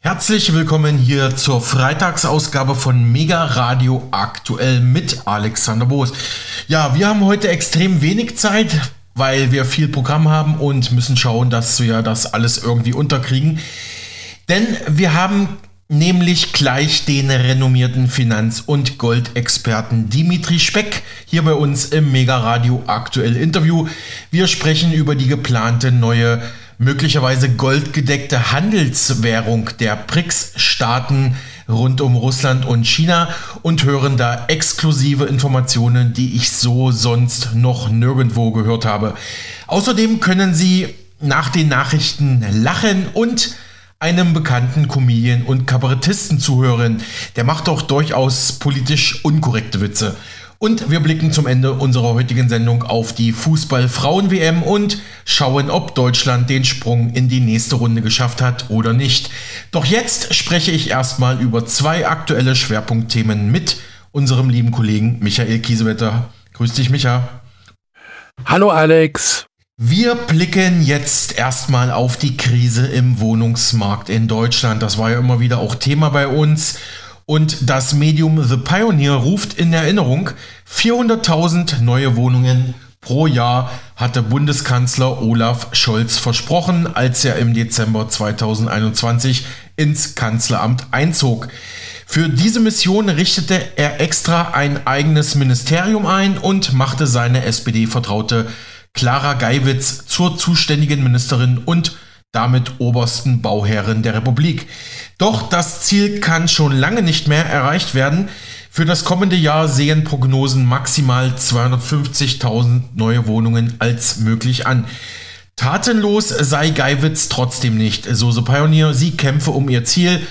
Herzlich willkommen hier zur Freitagsausgabe von Mega Radio aktuell mit Alexander Boos. Ja, wir haben heute extrem wenig Zeit, weil wir viel Programm haben und müssen schauen, dass wir das alles irgendwie unterkriegen. Denn wir haben nämlich gleich den renommierten Finanz- und Goldexperten Dimitri Speck hier bei uns im Mega Radio aktuell Interview. Wir sprechen über die geplante neue möglicherweise goldgedeckte Handelswährung der BRICS-Staaten rund um Russland und China und hören da exklusive Informationen, die ich so sonst noch nirgendwo gehört habe. Außerdem können Sie nach den Nachrichten lachen und einem bekannten Comedian und Kabarettisten zuhören. Der macht doch durchaus politisch unkorrekte Witze. Und wir blicken zum Ende unserer heutigen Sendung auf die Fußball-Frauen-WM und schauen, ob Deutschland den Sprung in die nächste Runde geschafft hat oder nicht. Doch jetzt spreche ich erstmal über zwei aktuelle Schwerpunktthemen mit unserem lieben Kollegen Michael Kiesewetter. Grüß dich, Micha. Hallo, Alex. Wir blicken jetzt erstmal auf die Krise im Wohnungsmarkt in Deutschland. Das war ja immer wieder auch Thema bei uns. Und das Medium The Pioneer ruft in Erinnerung, 400.000 neue Wohnungen pro Jahr hatte Bundeskanzler Olaf Scholz versprochen, als er im Dezember 2021 ins Kanzleramt einzog. Für diese Mission richtete er extra ein eigenes Ministerium ein und machte seine SPD-Vertraute Clara Geiwitz zur zuständigen Ministerin und damit obersten Bauherrin der Republik. Doch das Ziel kann schon lange nicht mehr erreicht werden. Für das kommende Jahr sehen Prognosen maximal 250.000 neue Wohnungen als möglich an. Tatenlos sei Geiwitz trotzdem nicht, so The Pioneer. Sie kämpfe um ihr Ziel.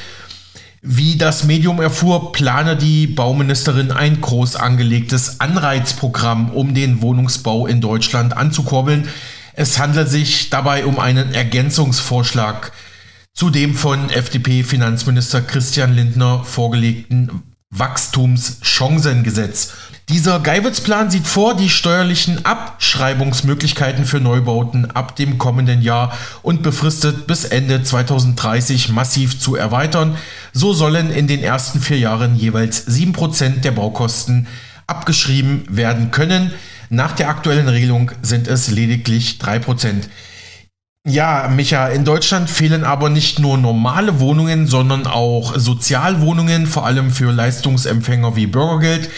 Wie das Medium erfuhr, plane die Bauministerin ein groß angelegtes Anreizprogramm, um den Wohnungsbau in Deutschland anzukurbeln. Es handelt sich dabei um einen Ergänzungsvorschlag zu dem von FDP-Finanzminister Christian Lindner vorgelegten Wachstumschancengesetz. Dieser Geiwitz-Plan sieht vor, die steuerlichen Abschreibungsmöglichkeiten für Neubauten ab dem kommenden Jahr und befristet bis Ende 2030 massiv zu erweitern. So sollen in den ersten vier Jahren jeweils 7% der Baukosten abgeschrieben werden können. Nach der aktuellen Regelung sind es lediglich 3%. Ja, Micha, in Deutschland fehlen aber nicht nur normale Wohnungen, sondern auch Sozialwohnungen, vor allem für Leistungsempfänger wie Bürgergeld.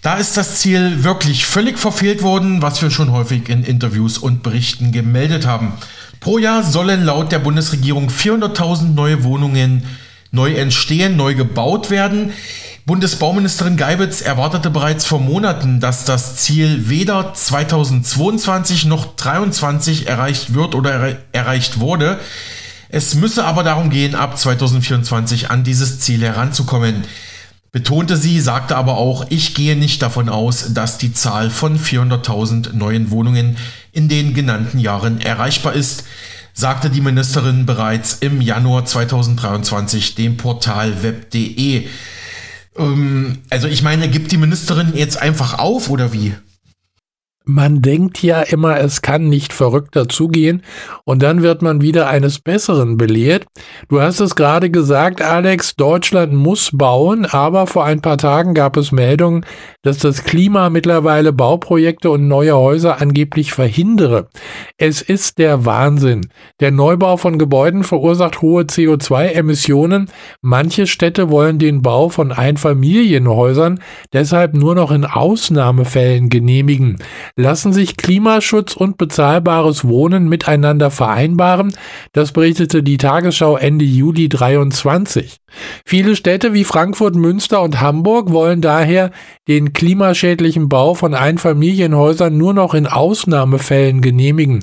Da ist das Ziel wirklich völlig verfehlt worden, was wir schon häufig in Interviews und Berichten gemeldet haben. Pro Jahr sollen laut der Bundesregierung 400.000 neue Wohnungen neu entstehen, neu gebaut werden. Bundesbauministerin Geibitz erwartete bereits vor Monaten, dass das Ziel weder 2022 noch 2023 erreicht wird oder er erreicht wurde. Es müsse aber darum gehen, ab 2024 an dieses Ziel heranzukommen. Betonte sie, sagte aber auch, ich gehe nicht davon aus, dass die Zahl von 400.000 neuen Wohnungen in den genannten Jahren erreichbar ist, sagte die Ministerin bereits im Januar 2023 dem Portal web.de. Ähm, also ich meine, gibt die Ministerin jetzt einfach auf oder wie? Man denkt ja immer, es kann nicht verrückter zugehen und dann wird man wieder eines Besseren belehrt. Du hast es gerade gesagt, Alex, Deutschland muss bauen, aber vor ein paar Tagen gab es Meldungen, dass das Klima mittlerweile Bauprojekte und neue Häuser angeblich verhindere. Es ist der Wahnsinn. Der Neubau von Gebäuden verursacht hohe CO2-Emissionen. Manche Städte wollen den Bau von Einfamilienhäusern deshalb nur noch in Ausnahmefällen genehmigen. Lassen sich Klimaschutz und bezahlbares Wohnen miteinander vereinbaren? Das berichtete die Tagesschau Ende Juli 23. Viele Städte wie Frankfurt, Münster und Hamburg wollen daher den klimaschädlichen Bau von Einfamilienhäusern nur noch in Ausnahmefällen genehmigen.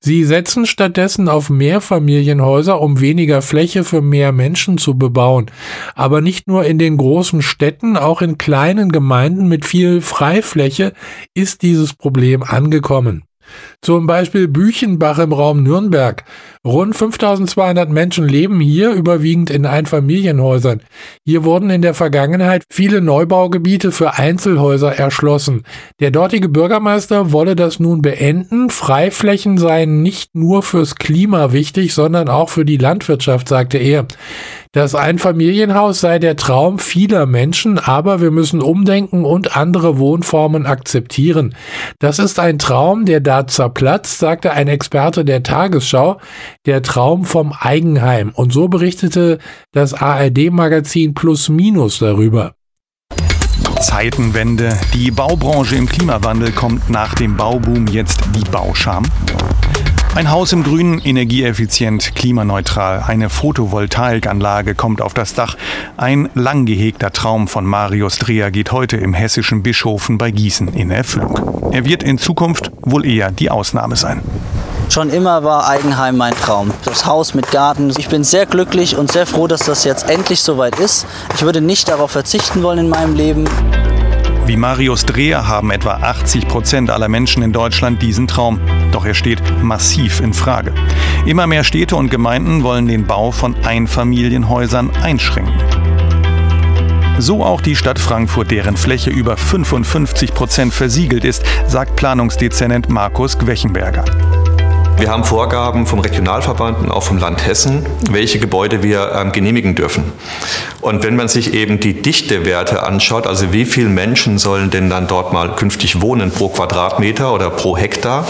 Sie setzen stattdessen auf Mehrfamilienhäuser, um weniger Fläche für mehr Menschen zu bebauen. Aber nicht nur in den großen Städten, auch in kleinen Gemeinden mit viel Freifläche ist dieses Problem angekommen. Zum Beispiel Büchenbach im Raum Nürnberg. Rund 5200 Menschen leben hier, überwiegend in Einfamilienhäusern. Hier wurden in der Vergangenheit viele Neubaugebiete für Einzelhäuser erschlossen. Der dortige Bürgermeister wolle das nun beenden. Freiflächen seien nicht nur fürs Klima wichtig, sondern auch für die Landwirtschaft, sagte er. Das Einfamilienhaus sei der Traum vieler Menschen, aber wir müssen umdenken und andere Wohnformen akzeptieren. Das ist ein Traum, der da zerplatzt, sagte ein Experte der Tagesschau, der Traum vom Eigenheim. Und so berichtete das ARD-Magazin Plus Minus darüber. Zeitenwende. Die Baubranche im Klimawandel kommt nach dem Bauboom jetzt die Bauscham. Ein Haus im Grünen, energieeffizient, klimaneutral. Eine Photovoltaikanlage kommt auf das Dach. Ein lang gehegter Traum von Marius Dreher geht heute im hessischen Bischhofen bei Gießen in Erfüllung. Er wird in Zukunft wohl eher die Ausnahme sein. Schon immer war Eigenheim mein Traum. Das Haus mit Garten. Ich bin sehr glücklich und sehr froh, dass das jetzt endlich soweit ist. Ich würde nicht darauf verzichten wollen in meinem Leben. Wie Marius Dreher haben etwa 80 Prozent aller Menschen in Deutschland diesen Traum. Doch er steht massiv in Frage. Immer mehr Städte und Gemeinden wollen den Bau von Einfamilienhäusern einschränken. So auch die Stadt Frankfurt, deren Fläche über 55 Prozent versiegelt ist, sagt Planungsdezernent Markus Gwechenberger. Wir haben Vorgaben vom Regionalverband und auch vom Land Hessen, welche Gebäude wir ähm, genehmigen dürfen. Und wenn man sich eben die Dichtewerte anschaut, also wie viele Menschen sollen denn dann dort mal künftig wohnen pro Quadratmeter oder pro Hektar,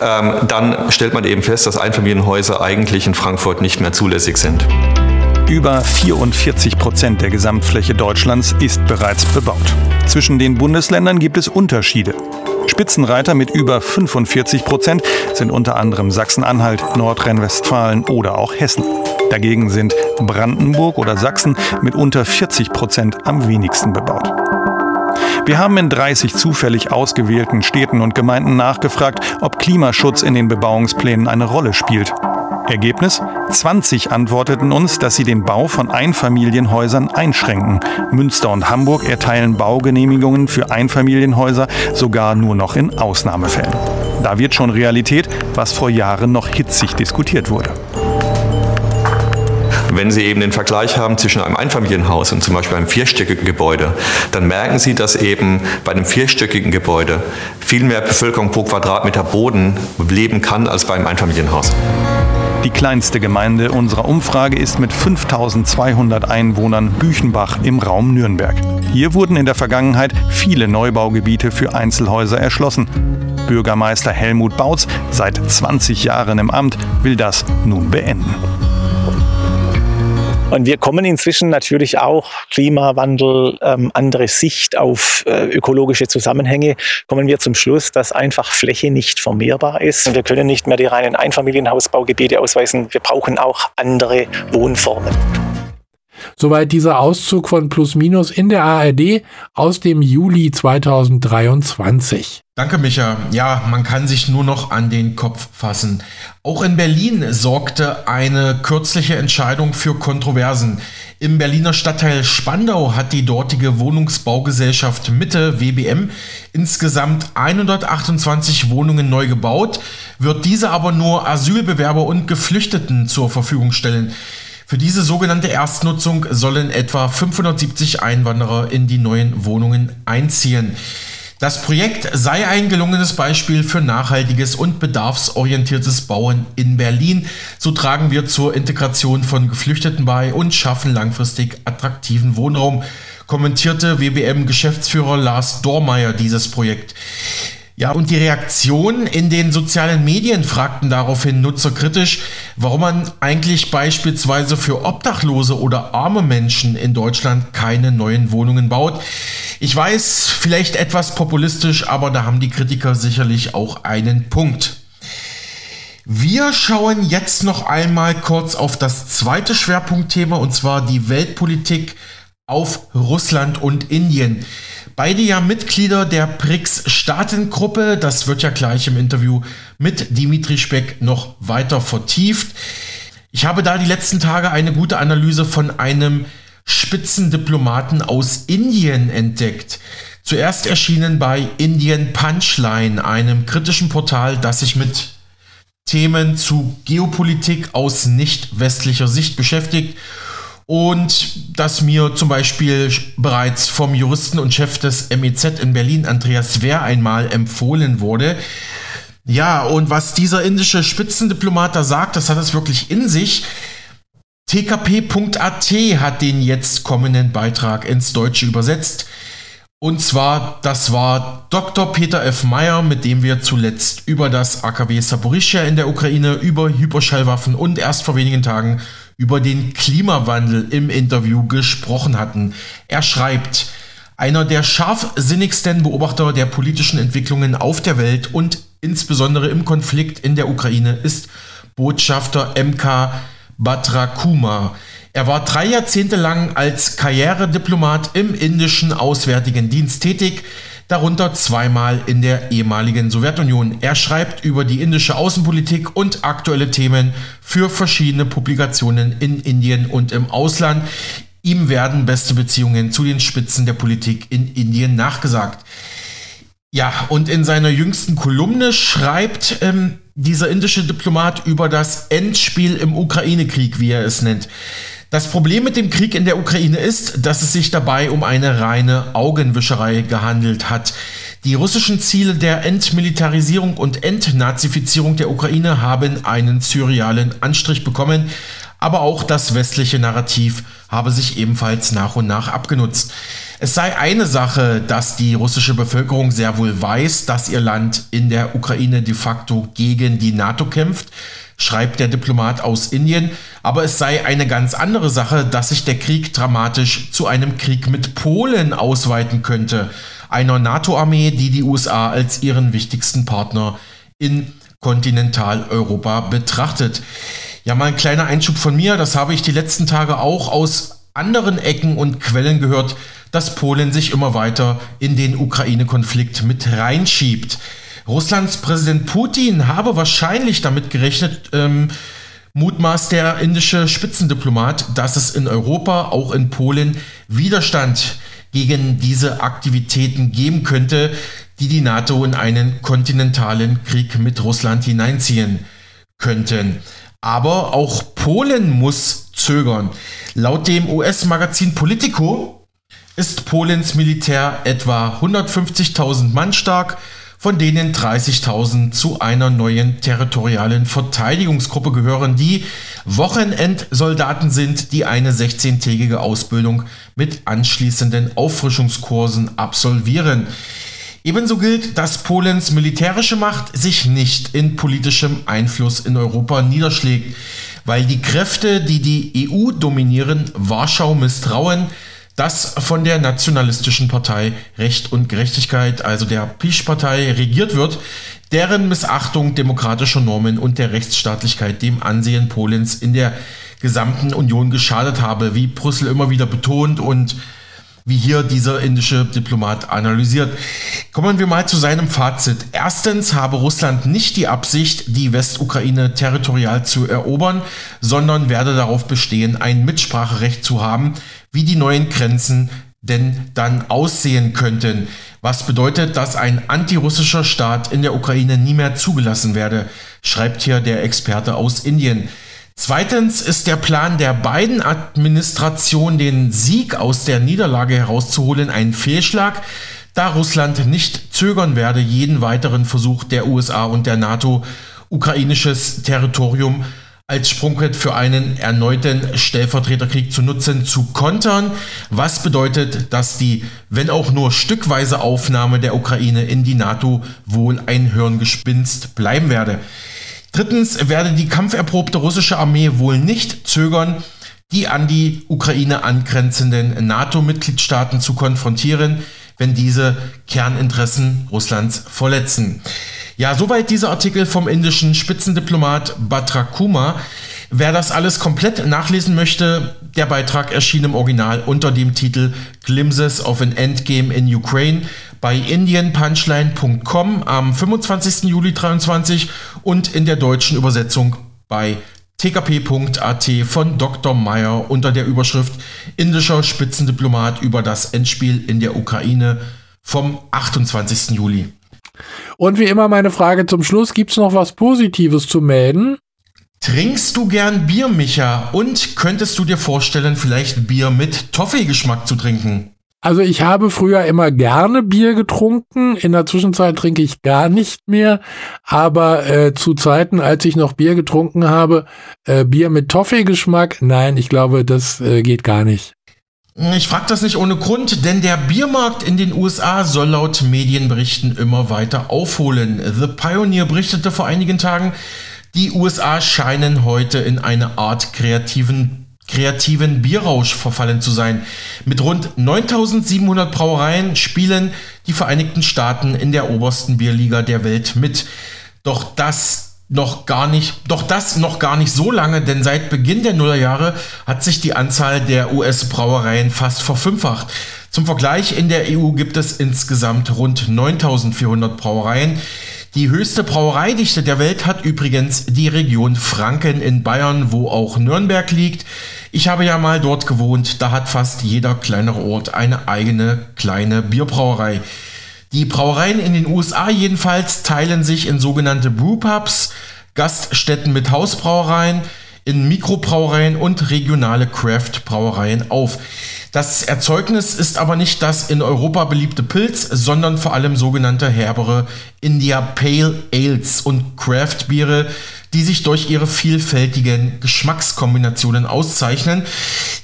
ähm, dann stellt man eben fest, dass Einfamilienhäuser eigentlich in Frankfurt nicht mehr zulässig sind. Über 44 Prozent der Gesamtfläche Deutschlands ist bereits bebaut. Zwischen den Bundesländern gibt es Unterschiede. Spitzenreiter mit über 45 Prozent sind unter anderem Sachsen-Anhalt, Nordrhein-Westfalen oder auch Hessen. Dagegen sind Brandenburg oder Sachsen mit unter 40 Prozent am wenigsten bebaut. Wir haben in 30 zufällig ausgewählten Städten und Gemeinden nachgefragt, ob Klimaschutz in den Bebauungsplänen eine Rolle spielt. Ergebnis? 20 antworteten uns, dass sie den Bau von Einfamilienhäusern einschränken. Münster und Hamburg erteilen Baugenehmigungen für Einfamilienhäuser sogar nur noch in Ausnahmefällen. Da wird schon Realität, was vor Jahren noch hitzig diskutiert wurde. Wenn Sie eben den Vergleich haben zwischen einem Einfamilienhaus und zum Beispiel einem vierstöckigen Gebäude, dann merken Sie, dass eben bei einem vierstöckigen Gebäude viel mehr Bevölkerung pro Quadratmeter Boden leben kann als bei einem Einfamilienhaus. Die kleinste Gemeinde unserer Umfrage ist mit 5200 Einwohnern Büchenbach im Raum Nürnberg. Hier wurden in der Vergangenheit viele Neubaugebiete für Einzelhäuser erschlossen. Bürgermeister Helmut Bautz, seit 20 Jahren im Amt, will das nun beenden. Und wir kommen inzwischen natürlich auch Klimawandel, ähm, andere Sicht auf äh, ökologische Zusammenhänge, kommen wir zum Schluss, dass einfach Fläche nicht vermehrbar ist. Und wir können nicht mehr die reinen Einfamilienhausbaugebiete ausweisen. Wir brauchen auch andere Wohnformen. Soweit dieser Auszug von Plus Minus in der ARD aus dem Juli 2023. Danke, Micha. Ja, man kann sich nur noch an den Kopf fassen. Auch in Berlin sorgte eine kürzliche Entscheidung für Kontroversen. Im Berliner Stadtteil Spandau hat die dortige Wohnungsbaugesellschaft Mitte WBM insgesamt 128 Wohnungen neu gebaut, wird diese aber nur Asylbewerber und Geflüchteten zur Verfügung stellen. Für diese sogenannte Erstnutzung sollen etwa 570 Einwanderer in die neuen Wohnungen einziehen. Das Projekt sei ein gelungenes Beispiel für nachhaltiges und bedarfsorientiertes Bauen in Berlin. So tragen wir zur Integration von Geflüchteten bei und schaffen langfristig attraktiven Wohnraum, kommentierte WBM-Geschäftsführer Lars Dormeyer dieses Projekt. Ja, und die Reaktionen in den sozialen Medien fragten daraufhin Nutzer kritisch, warum man eigentlich beispielsweise für Obdachlose oder arme Menschen in Deutschland keine neuen Wohnungen baut. Ich weiß, vielleicht etwas populistisch, aber da haben die Kritiker sicherlich auch einen Punkt. Wir schauen jetzt noch einmal kurz auf das zweite Schwerpunktthema und zwar die Weltpolitik auf Russland und Indien. Beide ja Mitglieder der BRICS-Staatengruppe. Das wird ja gleich im Interview mit Dimitri Speck noch weiter vertieft. Ich habe da die letzten Tage eine gute Analyse von einem Spitzendiplomaten aus Indien entdeckt. Zuerst erschienen bei Indian Punchline, einem kritischen Portal, das sich mit Themen zu Geopolitik aus nicht westlicher Sicht beschäftigt und das mir zum Beispiel bereits vom Juristen und Chef des MEZ in Berlin, Andreas Wehr, einmal empfohlen wurde. Ja, und was dieser indische Spitzendiplomat da sagt, das hat es wirklich in sich. tkp.at hat den jetzt kommenden Beitrag ins Deutsche übersetzt. Und zwar, das war Dr. Peter F. Meyer, mit dem wir zuletzt über das AKW Saporischia in der Ukraine, über Hyperschallwaffen und erst vor wenigen Tagen über den Klimawandel im Interview gesprochen hatten. Er schreibt, einer der scharfsinnigsten Beobachter der politischen Entwicklungen auf der Welt und insbesondere im Konflikt in der Ukraine ist Botschafter MK Batrakuma. Er war drei Jahrzehnte lang als Karrierediplomat im indischen Auswärtigen Dienst tätig, darunter zweimal in der ehemaligen Sowjetunion. Er schreibt über die indische Außenpolitik und aktuelle Themen für verschiedene Publikationen in Indien und im Ausland. Ihm werden beste Beziehungen zu den Spitzen der Politik in Indien nachgesagt. Ja, und in seiner jüngsten Kolumne schreibt ähm, dieser indische Diplomat über das Endspiel im Ukraine-Krieg, wie er es nennt. Das Problem mit dem Krieg in der Ukraine ist, dass es sich dabei um eine reine Augenwischerei gehandelt hat. Die russischen Ziele der Entmilitarisierung und Entnazifizierung der Ukraine haben einen surrealen Anstrich bekommen, aber auch das westliche Narrativ habe sich ebenfalls nach und nach abgenutzt. Es sei eine Sache, dass die russische Bevölkerung sehr wohl weiß, dass ihr Land in der Ukraine de facto gegen die NATO kämpft, schreibt der Diplomat aus Indien, aber es sei eine ganz andere Sache, dass sich der Krieg dramatisch zu einem Krieg mit Polen ausweiten könnte, einer NATO-Armee, die die USA als ihren wichtigsten Partner in Kontinentaleuropa betrachtet. Ja, mal ein kleiner Einschub von mir, das habe ich die letzten Tage auch aus anderen Ecken und Quellen gehört, dass Polen sich immer weiter in den Ukraine-Konflikt mit reinschiebt. Russlands Präsident Putin habe wahrscheinlich damit gerechnet, ähm, mutmaßt der indische Spitzendiplomat, dass es in Europa, auch in Polen, Widerstand gegen diese Aktivitäten geben könnte, die die NATO in einen kontinentalen Krieg mit Russland hineinziehen könnten. Aber auch Polen muss zögern. Laut dem US-Magazin Politico ist Polens Militär etwa 150.000 Mann stark, von denen 30.000 zu einer neuen territorialen Verteidigungsgruppe gehören, die Wochenendsoldaten sind, die eine 16-tägige Ausbildung mit anschließenden Auffrischungskursen absolvieren. Ebenso gilt, dass Polens militärische Macht sich nicht in politischem Einfluss in Europa niederschlägt, weil die Kräfte, die die EU dominieren, Warschau misstrauen, das von der nationalistischen Partei Recht und Gerechtigkeit, also der PiS-Partei, regiert wird, deren Missachtung demokratischer Normen und der Rechtsstaatlichkeit dem Ansehen Polens in der gesamten Union geschadet habe, wie Brüssel immer wieder betont und wie hier dieser indische Diplomat analysiert. Kommen wir mal zu seinem Fazit. Erstens habe Russland nicht die Absicht, die Westukraine territorial zu erobern, sondern werde darauf bestehen, ein Mitspracherecht zu haben, wie die neuen Grenzen denn dann aussehen könnten. Was bedeutet, dass ein antirussischer Staat in der Ukraine nie mehr zugelassen werde, schreibt hier der Experte aus Indien. Zweitens ist der Plan der beiden Administration, den Sieg aus der Niederlage herauszuholen, ein Fehlschlag, da Russland nicht zögern werde, jeden weiteren Versuch der USA und der NATO, ukrainisches Territorium als Sprungbrett für einen erneuten Stellvertreterkrieg zu nutzen, zu kontern, was bedeutet, dass die, wenn auch nur stückweise Aufnahme der Ukraine in die NATO wohl ein Hirngespinst bleiben werde. Drittens werde die kampferprobte russische Armee wohl nicht zögern, die an die Ukraine angrenzenden NATO-Mitgliedstaaten zu konfrontieren, wenn diese Kerninteressen Russlands verletzen. Ja, soweit dieser Artikel vom indischen Spitzendiplomat Batrakuma. Wer das alles komplett nachlesen möchte, der Beitrag erschien im Original unter dem Titel Glimpses of an Endgame in Ukraine bei indianpunchline.com am 25. Juli 2023 und in der deutschen Übersetzung bei tkp.at von Dr. Meyer unter der Überschrift Indischer Spitzendiplomat über das Endspiel in der Ukraine vom 28. Juli. Und wie immer meine Frage zum Schluss, gibt es noch was Positives zu melden? Trinkst du gern Bier, Micha? Und könntest du dir vorstellen, vielleicht Bier mit Toffee-Geschmack zu trinken? Also ich habe früher immer gerne Bier getrunken. In der Zwischenzeit trinke ich gar nicht mehr. Aber äh, zu Zeiten, als ich noch Bier getrunken habe, äh, Bier mit Toffee-Geschmack, nein, ich glaube, das äh, geht gar nicht. Ich frage das nicht ohne Grund, denn der Biermarkt in den USA soll laut Medienberichten immer weiter aufholen. The Pioneer berichtete vor einigen Tagen, die USA scheinen heute in eine Art kreativen kreativen Bierrausch verfallen zu sein. Mit rund 9700 Brauereien spielen die Vereinigten Staaten in der obersten Bierliga der Welt mit. Doch das noch gar nicht, doch das noch gar nicht so lange, denn seit Beginn der Nullerjahre hat sich die Anzahl der US-Brauereien fast verfünffacht. Zum Vergleich, in der EU gibt es insgesamt rund 9400 Brauereien. Die höchste Brauereidichte der Welt hat übrigens die Region Franken in Bayern, wo auch Nürnberg liegt. Ich habe ja mal dort gewohnt, da hat fast jeder kleinere Ort eine eigene kleine Bierbrauerei. Die Brauereien in den USA jedenfalls teilen sich in sogenannte Brewpubs, Gaststätten mit Hausbrauereien, in Mikrobrauereien und regionale Craft-Brauereien auf. Das Erzeugnis ist aber nicht das in Europa beliebte Pilz, sondern vor allem sogenannte herbere India Pale Ales und Craft-Biere, die sich durch ihre vielfältigen Geschmackskombinationen auszeichnen.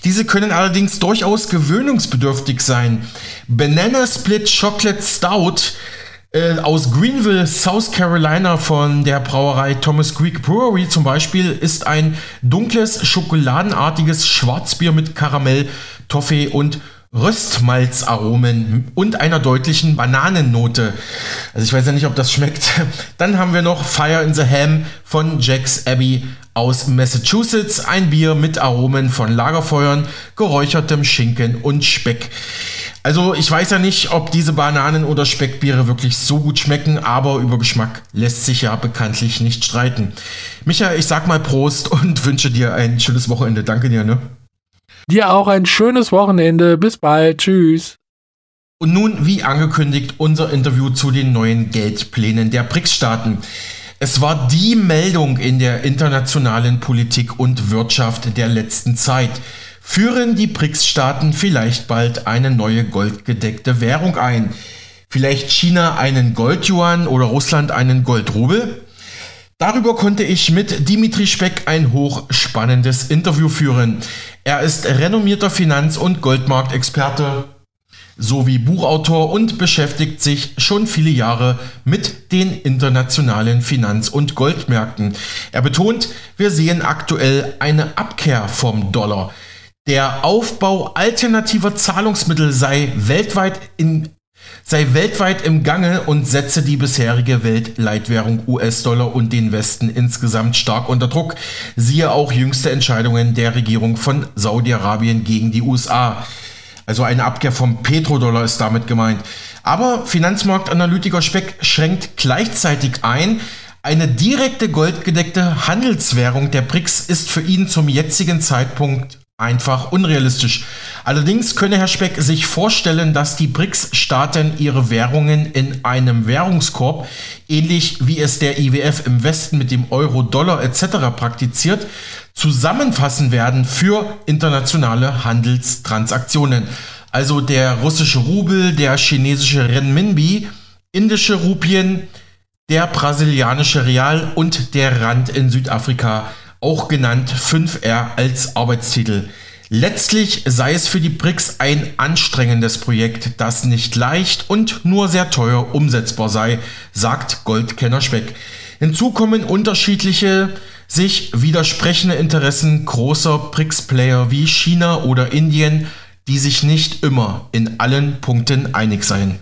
Diese können allerdings durchaus gewöhnungsbedürftig sein. Banana Split Chocolate Stout äh, aus Greenville, South Carolina von der Brauerei Thomas Creek Brewery zum Beispiel ist ein dunkles, schokoladenartiges Schwarzbier mit Karamell, Toffee und Röstmalzaromen und einer deutlichen Bananennote. Also ich weiß ja nicht, ob das schmeckt. Dann haben wir noch Fire in the Ham von Jack's Abbey aus Massachusetts. Ein Bier mit Aromen von Lagerfeuern, geräuchertem Schinken und Speck. Also ich weiß ja nicht, ob diese Bananen- oder Speckbiere wirklich so gut schmecken, aber über Geschmack lässt sich ja bekanntlich nicht streiten. Michael, ich sag mal Prost und wünsche dir ein schönes Wochenende. Danke dir, ne? Dir auch ein schönes Wochenende. Bis bald. Tschüss. Und nun, wie angekündigt, unser Interview zu den neuen Geldplänen der BRICS-Staaten. Es war die Meldung in der internationalen Politik und Wirtschaft der letzten Zeit. Führen die BRICS-Staaten vielleicht bald eine neue goldgedeckte Währung ein? Vielleicht China einen Goldjuan oder Russland einen Goldrubel? Darüber konnte ich mit Dimitri Speck ein hochspannendes Interview führen. Er ist renommierter Finanz- und Goldmarktexperte sowie Buchautor und beschäftigt sich schon viele Jahre mit den internationalen Finanz- und Goldmärkten. Er betont, wir sehen aktuell eine Abkehr vom Dollar. Der Aufbau alternativer Zahlungsmittel sei weltweit in sei weltweit im Gange und setze die bisherige Weltleitwährung US-Dollar und den Westen insgesamt stark unter Druck. Siehe auch jüngste Entscheidungen der Regierung von Saudi-Arabien gegen die USA. Also eine Abkehr vom Petrodollar ist damit gemeint. Aber Finanzmarktanalytiker Speck schränkt gleichzeitig ein, eine direkte goldgedeckte Handelswährung der BRICS ist für ihn zum jetzigen Zeitpunkt einfach unrealistisch. Allerdings könne Herr Speck sich vorstellen, dass die BRICS-Staaten ihre Währungen in einem Währungskorb, ähnlich wie es der IWF im Westen mit dem Euro, Dollar etc. praktiziert, zusammenfassen werden für internationale Handelstransaktionen. Also der russische Rubel, der chinesische Renminbi, indische Rupien, der brasilianische Real und der Rand in Südafrika auch genannt 5R als Arbeitstitel. Letztlich sei es für die BRICS ein anstrengendes Projekt, das nicht leicht und nur sehr teuer umsetzbar sei, sagt Goldkenner Speck. Hinzu kommen unterschiedliche, sich widersprechende Interessen großer BRICS-Player wie China oder Indien, die sich nicht immer in allen Punkten einig seien.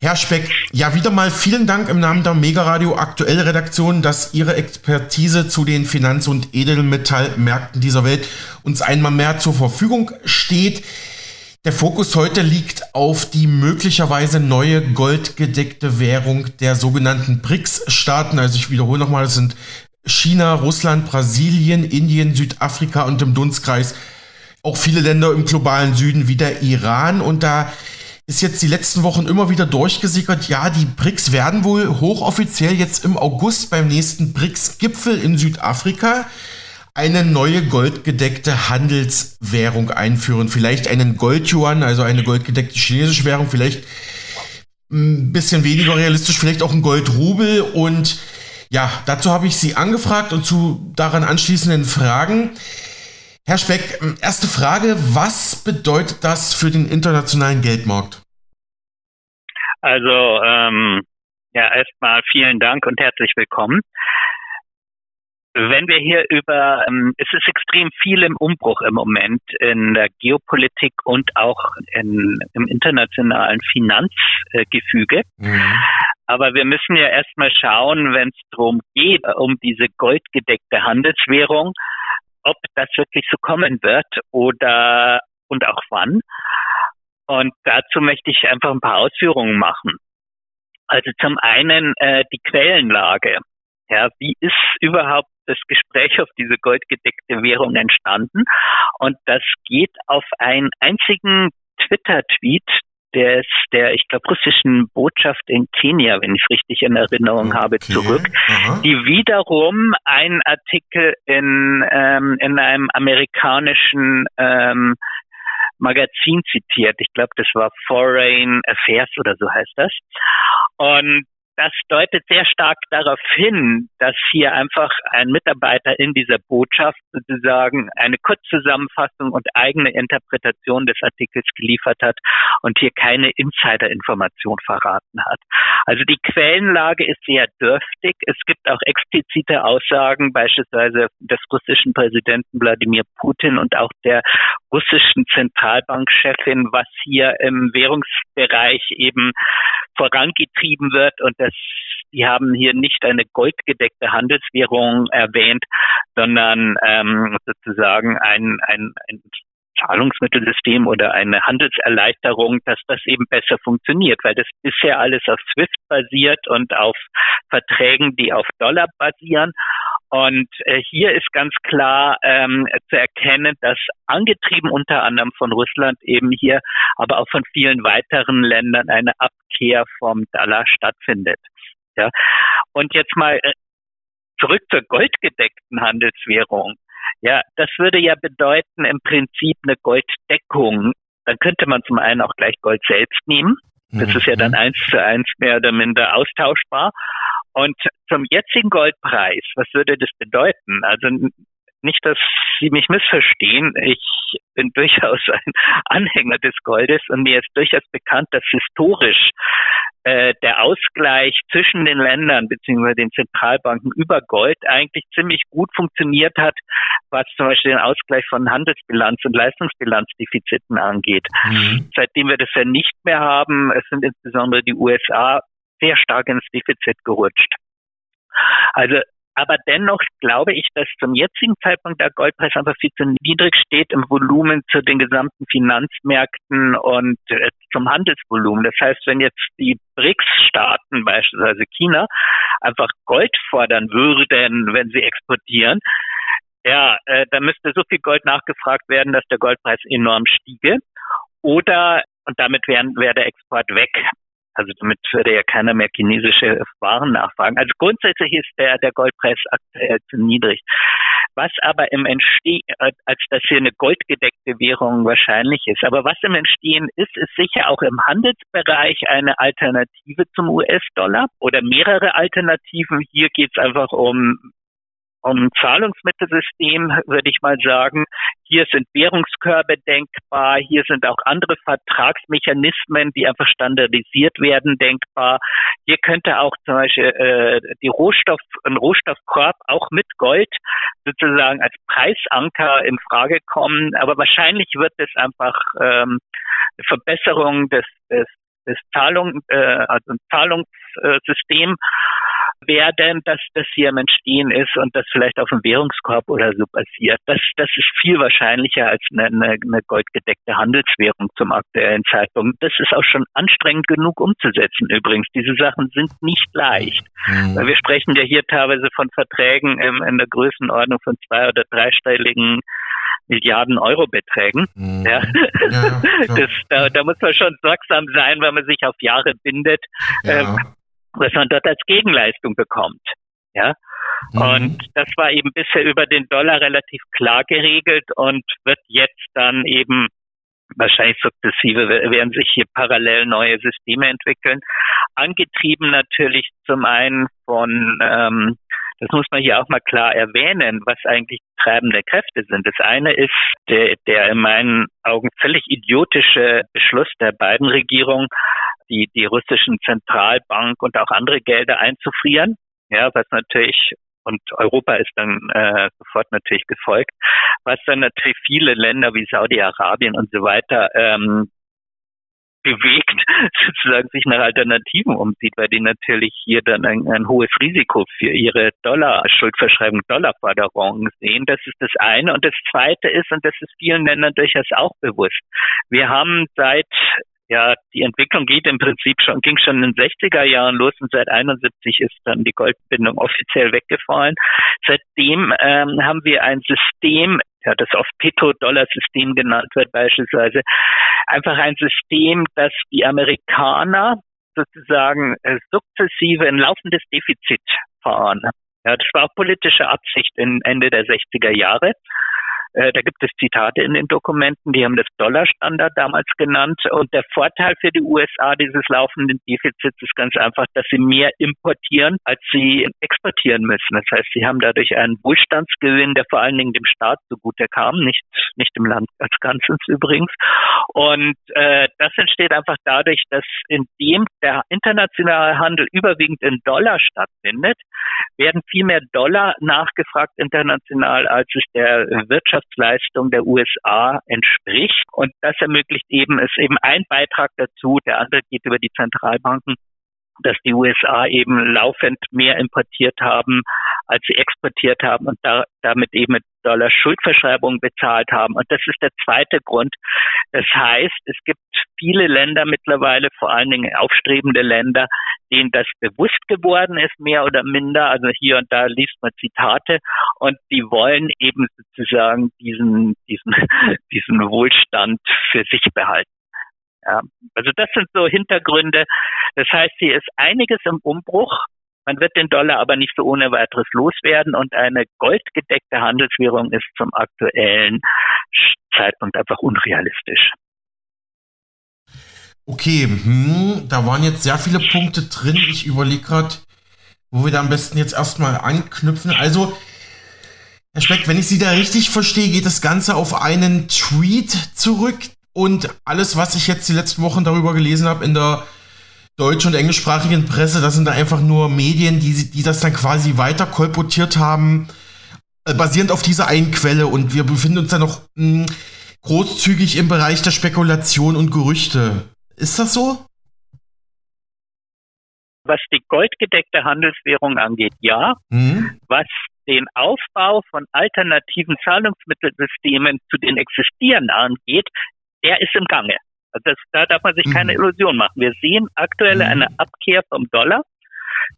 Herr Speck, ja wieder mal vielen Dank im Namen der Mega Radio Aktuelle Redaktion, dass Ihre Expertise zu den Finanz- und Edelmetallmärkten dieser Welt uns einmal mehr zur Verfügung steht. Der Fokus heute liegt auf die möglicherweise neue goldgedeckte Währung der sogenannten BRICS-Staaten. Also ich wiederhole nochmal, das sind China, Russland, Brasilien, Indien, Südafrika und im Dunstkreis auch viele Länder im globalen Süden wie der Iran. Und da ist jetzt die letzten Wochen immer wieder durchgesickert, ja, die BRICS werden wohl hochoffiziell jetzt im August beim nächsten BRICS-Gipfel in Südafrika eine neue goldgedeckte Handelswährung einführen. Vielleicht einen Goldjuan, also eine goldgedeckte chinesische Währung, vielleicht ein bisschen weniger realistisch, vielleicht auch ein Goldrubel. Und ja, dazu habe ich Sie angefragt und zu daran anschließenden Fragen. Herr Speck, erste Frage, was bedeutet das für den internationalen Geldmarkt? Also, ähm, ja, erstmal vielen Dank und herzlich willkommen. Wenn wir hier über, ähm, es ist extrem viel im Umbruch im Moment in der Geopolitik und auch in, im internationalen Finanzgefüge. Mhm. Aber wir müssen ja erstmal schauen, wenn es darum geht, um diese goldgedeckte Handelswährung, ob das wirklich so kommen wird oder und auch wann. Und dazu möchte ich einfach ein paar Ausführungen machen. Also zum einen äh, die Quellenlage. Ja, wie ist überhaupt das Gespräch auf diese goldgedeckte Währung entstanden? Und das geht auf einen einzigen Twitter-Tweet des, der, ich glaube, russischen Botschaft in Kenia, wenn ich richtig in Erinnerung habe, okay. zurück, Aha. die wiederum einen Artikel in, ähm, in einem amerikanischen ähm, Magazin zitiert. Ich glaube, das war Foreign Affairs oder so heißt das. Und das deutet sehr stark darauf hin, dass hier einfach ein Mitarbeiter in dieser Botschaft sozusagen eine Kurzzusammenfassung und eigene Interpretation des Artikels geliefert hat und hier keine Insider-Information verraten hat. Also die Quellenlage ist sehr dürftig. Es gibt auch explizite Aussagen, beispielsweise des russischen Präsidenten Wladimir Putin und auch der russischen Zentralbankchefin, was hier im Währungsbereich eben vorangetrieben wird und das die haben hier nicht eine goldgedeckte Handelswährung erwähnt, sondern ähm, sozusagen ein, ein, ein Zahlungsmittelsystem oder eine Handelserleichterung, dass das eben besser funktioniert, weil das bisher alles auf SWIFT basiert und auf Verträgen, die auf Dollar basieren. Und äh, hier ist ganz klar ähm, zu erkennen, dass angetrieben unter anderem von Russland eben hier, aber auch von vielen weiteren Ländern eine Abkehr vom Dollar stattfindet. Ja. Und jetzt mal äh, zurück zur goldgedeckten Handelswährung. Ja, das würde ja bedeuten im Prinzip eine Golddeckung. Dann könnte man zum einen auch gleich Gold selbst nehmen. Das ist ja dann mhm. eins zu eins mehr oder minder austauschbar. Und zum jetzigen Goldpreis, was würde das bedeuten? Also nicht, dass Sie mich missverstehen. Ich bin durchaus ein Anhänger des Goldes und mir ist durchaus bekannt, dass historisch äh, der Ausgleich zwischen den Ländern bzw. den Zentralbanken über Gold eigentlich ziemlich gut funktioniert hat, was zum Beispiel den Ausgleich von Handelsbilanz und Leistungsbilanzdefiziten angeht. Mhm. Seitdem wir das ja nicht mehr haben, es sind insbesondere die USA sehr stark ins Defizit gerutscht. Also aber dennoch glaube ich, dass zum jetzigen Zeitpunkt der Goldpreis einfach viel zu niedrig steht im Volumen zu den gesamten Finanzmärkten und äh, zum Handelsvolumen. Das heißt, wenn jetzt die BRICS-Staaten, beispielsweise China, einfach Gold fordern würden, wenn sie exportieren, ja, äh, dann müsste so viel Gold nachgefragt werden, dass der Goldpreis enorm stiege. Oder, und damit wäre wär der Export weg. Also damit würde ja keiner mehr chinesische Waren nachfragen. Also grundsätzlich ist der, der Goldpreis aktuell zu niedrig. Was aber im Entstehen, als dass hier eine goldgedeckte Währung wahrscheinlich ist. Aber was im Entstehen ist, ist sicher auch im Handelsbereich eine Alternative zum US-Dollar oder mehrere Alternativen. Hier geht es einfach um um Zahlungsmittelsystem würde ich mal sagen, hier sind Währungskörbe denkbar, hier sind auch andere Vertragsmechanismen, die einfach standardisiert werden, denkbar. Hier könnte auch zum Beispiel äh, die Rohstoff, ein Rohstoffkorb auch mit Gold sozusagen als Preisanker in Frage kommen. Aber wahrscheinlich wird es einfach ähm, Verbesserung des, des, des Zahlung, äh, also ein Zahlungssystem werden, dass das hier im Entstehen ist und das vielleicht auf dem Währungskorb oder so passiert. Das, das ist viel wahrscheinlicher als eine, eine, eine goldgedeckte Handelswährung zum aktuellen Zeitpunkt. Das ist auch schon anstrengend genug umzusetzen übrigens. Diese Sachen sind nicht leicht. Mhm. Wir sprechen ja hier teilweise von Verträgen in, in der Größenordnung von zwei- oder dreistelligen Milliarden Euro Beträgen. Mhm. Ja. ja das, da, da, muss man schon sorgsam sein, wenn man sich auf Jahre bindet. Ähm, was man dort als Gegenleistung bekommt. Ja. Mhm. Und das war eben bisher über den Dollar relativ klar geregelt und wird jetzt dann eben wahrscheinlich sukzessive werden sich hier parallel neue Systeme entwickeln. Angetrieben natürlich zum einen von, ähm, das muss man hier auch mal klar erwähnen, was eigentlich treibende Kräfte sind. Das eine ist der, der in meinen Augen völlig idiotische Beschluss der beiden Regierungen, die, die russischen Zentralbank und auch andere Gelder einzufrieren. Ja, was natürlich und Europa ist dann äh, sofort natürlich gefolgt, was dann natürlich viele Länder wie Saudi-Arabien und so weiter ähm, bewegt, sozusagen sich nach Alternativen umsieht, weil die natürlich hier dann ein, ein hohes Risiko für ihre Dollar-Schuldverschreibung, Dollarforderungen sehen. Das ist das eine. Und das zweite ist, und das ist vielen Ländern durchaus auch bewusst, wir haben seit ja, die Entwicklung geht im Prinzip schon, ging schon in den 60er Jahren los und seit 71 ist dann die Goldbindung offiziell weggefallen. Seitdem ähm, haben wir ein System, ja, das oft Petrodollar-System genannt wird beispielsweise, einfach ein System, das die Amerikaner sozusagen äh, sukzessive ein laufendes Defizit fahren. Ja, das war auch politische Absicht in Ende der 60er Jahre. Äh, da gibt es Zitate in den Dokumenten, die haben das Dollarstandard damals genannt. Und der Vorteil für die USA dieses laufenden Defizits ist ganz einfach, dass sie mehr importieren, als sie exportieren müssen. Das heißt, sie haben dadurch einen Wohlstandsgewinn, der vor allen Dingen dem Staat zugute kam, nicht, nicht dem Land als Ganzes übrigens. Und äh, das entsteht einfach dadurch, dass indem der internationale Handel überwiegend in Dollar stattfindet, werden viel mehr Dollar nachgefragt international, als es der Wirtschaft Wirtschaftsleistung der USA entspricht. Und das ermöglicht eben, ist eben ein Beitrag dazu. Der andere geht über die Zentralbanken dass die USA eben laufend mehr importiert haben, als sie exportiert haben und da, damit eben Dollar Schuldverschreibungen bezahlt haben. Und das ist der zweite Grund. Das heißt, es gibt viele Länder mittlerweile, vor allen Dingen aufstrebende Länder, denen das bewusst geworden ist, mehr oder minder. Also hier und da liest man Zitate und die wollen eben sozusagen diesen, diesen, diesen Wohlstand für sich behalten. Ja, also das sind so Hintergründe. Das heißt, hier ist einiges im Umbruch. Man wird den Dollar aber nicht so ohne weiteres loswerden und eine goldgedeckte Handelswährung ist zum aktuellen Zeitpunkt einfach unrealistisch. Okay, hm, da waren jetzt sehr viele Punkte drin. Ich überlege gerade, wo wir da am besten jetzt erstmal anknüpfen. Also, Herr Speck, wenn ich Sie da richtig verstehe, geht das Ganze auf einen Tweet zurück, und alles, was ich jetzt die letzten Wochen darüber gelesen habe in der deutsch- und englischsprachigen Presse, das sind da einfach nur Medien, die, die das dann quasi weiter kolportiert haben, äh, basierend auf dieser einen Quelle. Und wir befinden uns da noch mh, hm, großzügig im Bereich der Spekulation und Gerüchte. Ist das so? Was die goldgedeckte Handelswährung angeht, ja. Mhm. Was den Aufbau von alternativen Zahlungsmittelsystemen zu den existierenden angeht, der ist im Gange. Also das, da darf man sich mhm. keine Illusion machen. Wir sehen aktuell mhm. eine Abkehr vom Dollar.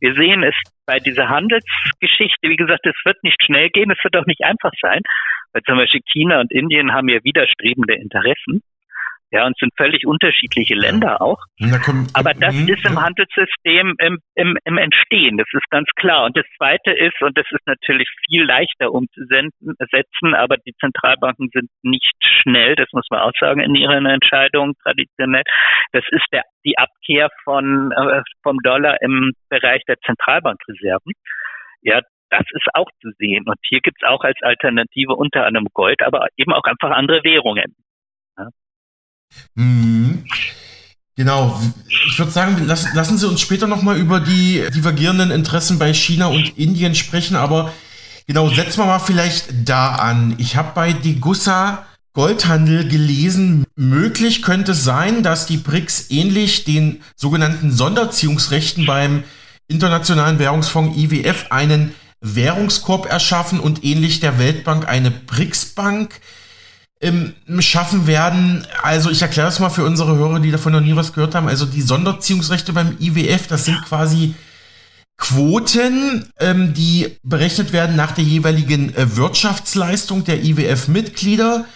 Wir sehen es bei dieser Handelsgeschichte, wie gesagt, es wird nicht schnell gehen, es wird auch nicht einfach sein, weil zum Beispiel China und Indien haben ja widerstrebende Interessen. Ja, und sind völlig unterschiedliche Länder auch. Kommt, Aber das mh, ist im ja. Handelssystem im, im, im Entstehen, das ist ganz klar. Und das Zweite ist, und das ist natürlich viel leichter umzusetzen, aber die Zentralbanken sind nicht schnell, das muss man auch sagen, in ihren Entscheidungen traditionell. Das ist der, die Abkehr von, äh, vom Dollar im Bereich der Zentralbankreserven. Ja, das ist auch zu sehen. Und hier gibt es auch als Alternative unter anderem Gold, aber eben auch einfach andere Währungen. Mhm. Genau. Ich würde sagen, lassen, lassen Sie uns später nochmal über die divergierenden Interessen bei China und Indien sprechen, aber genau, setzen wir mal vielleicht da an. Ich habe bei Degussa Goldhandel gelesen, möglich könnte es sein, dass die BRICS ähnlich den sogenannten Sonderziehungsrechten beim Internationalen Währungsfonds IWF einen Währungskorb erschaffen und ähnlich der Weltbank eine BRICS-Bank ähm, schaffen werden. Also ich erkläre es mal für unsere Hörer, die davon noch nie was gehört haben. Also die Sonderziehungsrechte beim IWF, das sind quasi Quoten, ähm, die berechnet werden nach der jeweiligen äh, Wirtschaftsleistung der IWF-Mitglieder.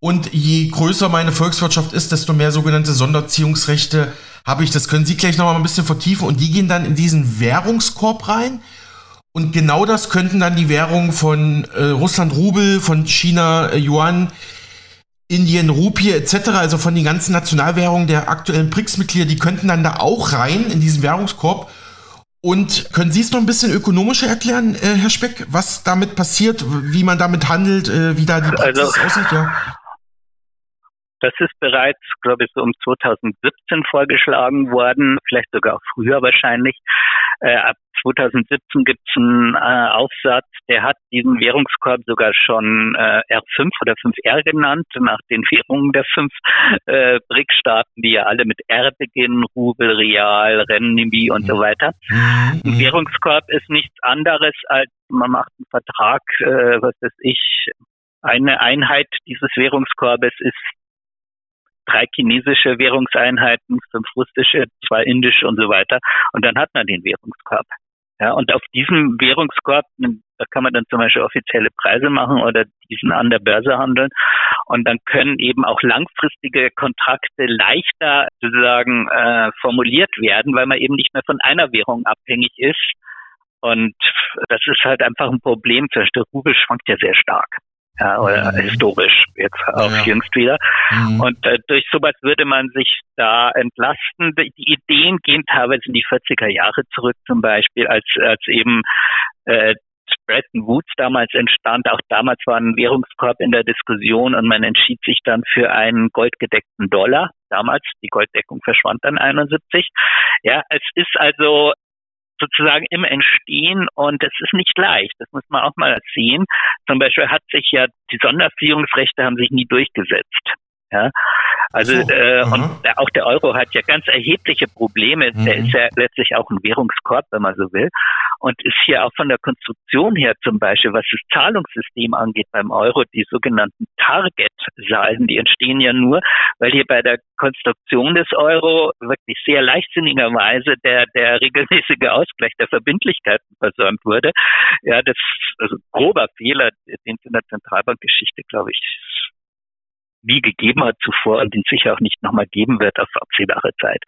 Und je größer meine Volkswirtschaft ist, desto mehr sogenannte Sonderziehungsrechte habe ich. Das können Sie gleich noch mal ein bisschen vertiefen. Und die gehen dann in diesen Währungskorb rein. Und genau das könnten dann die Währungen von äh, Russland Rubel, von China äh, Yuan, Indien Rupie etc., also von den ganzen Nationalwährungen der aktuellen BRICS-Mitglieder, die könnten dann da auch rein in diesen Währungskorb. Und können Sie es noch ein bisschen ökonomischer erklären, äh, Herr Speck, was damit passiert, wie man damit handelt, äh, wie da die Praxis also, aussieht? Ja. Das ist bereits, glaube ich, so um 2017 vorgeschlagen worden, vielleicht sogar auch früher wahrscheinlich. Äh, ab 2017 gibt es einen äh, Aufsatz, der hat diesen Währungskorb sogar schon äh, R5 oder 5R genannt, nach den Währungen der fünf äh, BRIC-Staaten, die ja alle mit R beginnen, Rubel, Real, Renminbi und so weiter. Mhm. Ein Währungskorb ist nichts anderes als, man macht einen Vertrag, äh, was weiß ich, eine Einheit dieses Währungskorbes ist drei chinesische Währungseinheiten, fünf russische, zwei indische und so weiter. Und dann hat man den Währungskorb. Ja, und auf diesem Währungskorb, da kann man dann zum Beispiel offizielle Preise machen oder diesen an der Börse handeln. Und dann können eben auch langfristige Kontrakte leichter sozusagen äh, formuliert werden, weil man eben nicht mehr von einer Währung abhängig ist. Und das ist halt einfach ein Problem. Der Rubel schwankt ja sehr stark ja, oder mhm. historisch jetzt auch ja. jüngst wieder. Mhm. Und äh, durch sowas würde man sich da entlasten. Die Ideen gehen teilweise in die 40er Jahre zurück, zum Beispiel, als, als eben äh, Bretton Woods damals entstand. Auch damals war ein Währungskorb in der Diskussion und man entschied sich dann für einen goldgedeckten Dollar. Damals, die Golddeckung verschwand dann 71. Ja, es ist also sozusagen im Entstehen und es ist nicht leicht. Das muss man auch mal sehen. Zum Beispiel hat sich ja die Sonderführungsrechte haben sich nie durchgesetzt. Ja, also so, äh, und auch der Euro hat ja ganz erhebliche Probleme. Mhm. Der ist ja letztlich auch ein Währungskorb, wenn man so will, und ist hier auch von der Konstruktion her zum Beispiel, was das Zahlungssystem angeht beim Euro, die sogenannten Target-Salden, die entstehen ja nur, weil hier bei der Konstruktion des Euro wirklich sehr leichtsinnigerweise der der regelmäßige Ausgleich der Verbindlichkeiten versäumt wurde. Ja, das ist also grober Fehler, den es in der Zentralbankgeschichte, glaube ich, nie gegeben hat zuvor und den sicher auch nicht nochmal geben wird auf absehbare Zeit.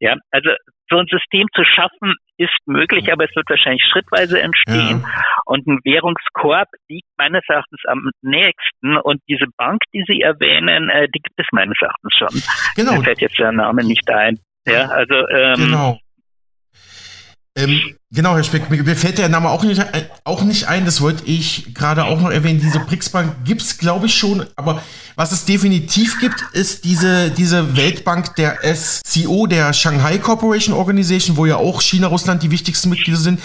Ja, also so ein System zu schaffen ist möglich, aber es wird wahrscheinlich schrittweise entstehen. Ja. Und ein Währungskorb liegt meines Erachtens am nächsten. Und diese Bank, die Sie erwähnen, äh, die gibt es meines Erachtens schon. Genau. Mir fällt jetzt der Name nicht ein. Ja, also ähm, genau. Ähm, genau, Herr Speck, mir, fällt der Name auch nicht, äh, auch nicht ein, das wollte ich gerade auch noch erwähnen. Diese BRICS-Bank gibt es, glaube ich, schon, aber was es definitiv gibt, ist diese, diese Weltbank der SCO, der Shanghai Corporation Organization, wo ja auch China, Russland die wichtigsten Mitglieder sind.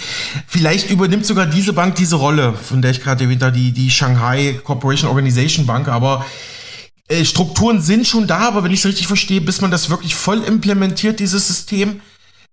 Vielleicht übernimmt sogar diese Bank diese Rolle, von der ich gerade erwähnt habe, die, die Shanghai Corporation Organization Bank, aber äh, Strukturen sind schon da, aber wenn ich es richtig verstehe, bis man das wirklich voll implementiert, dieses System,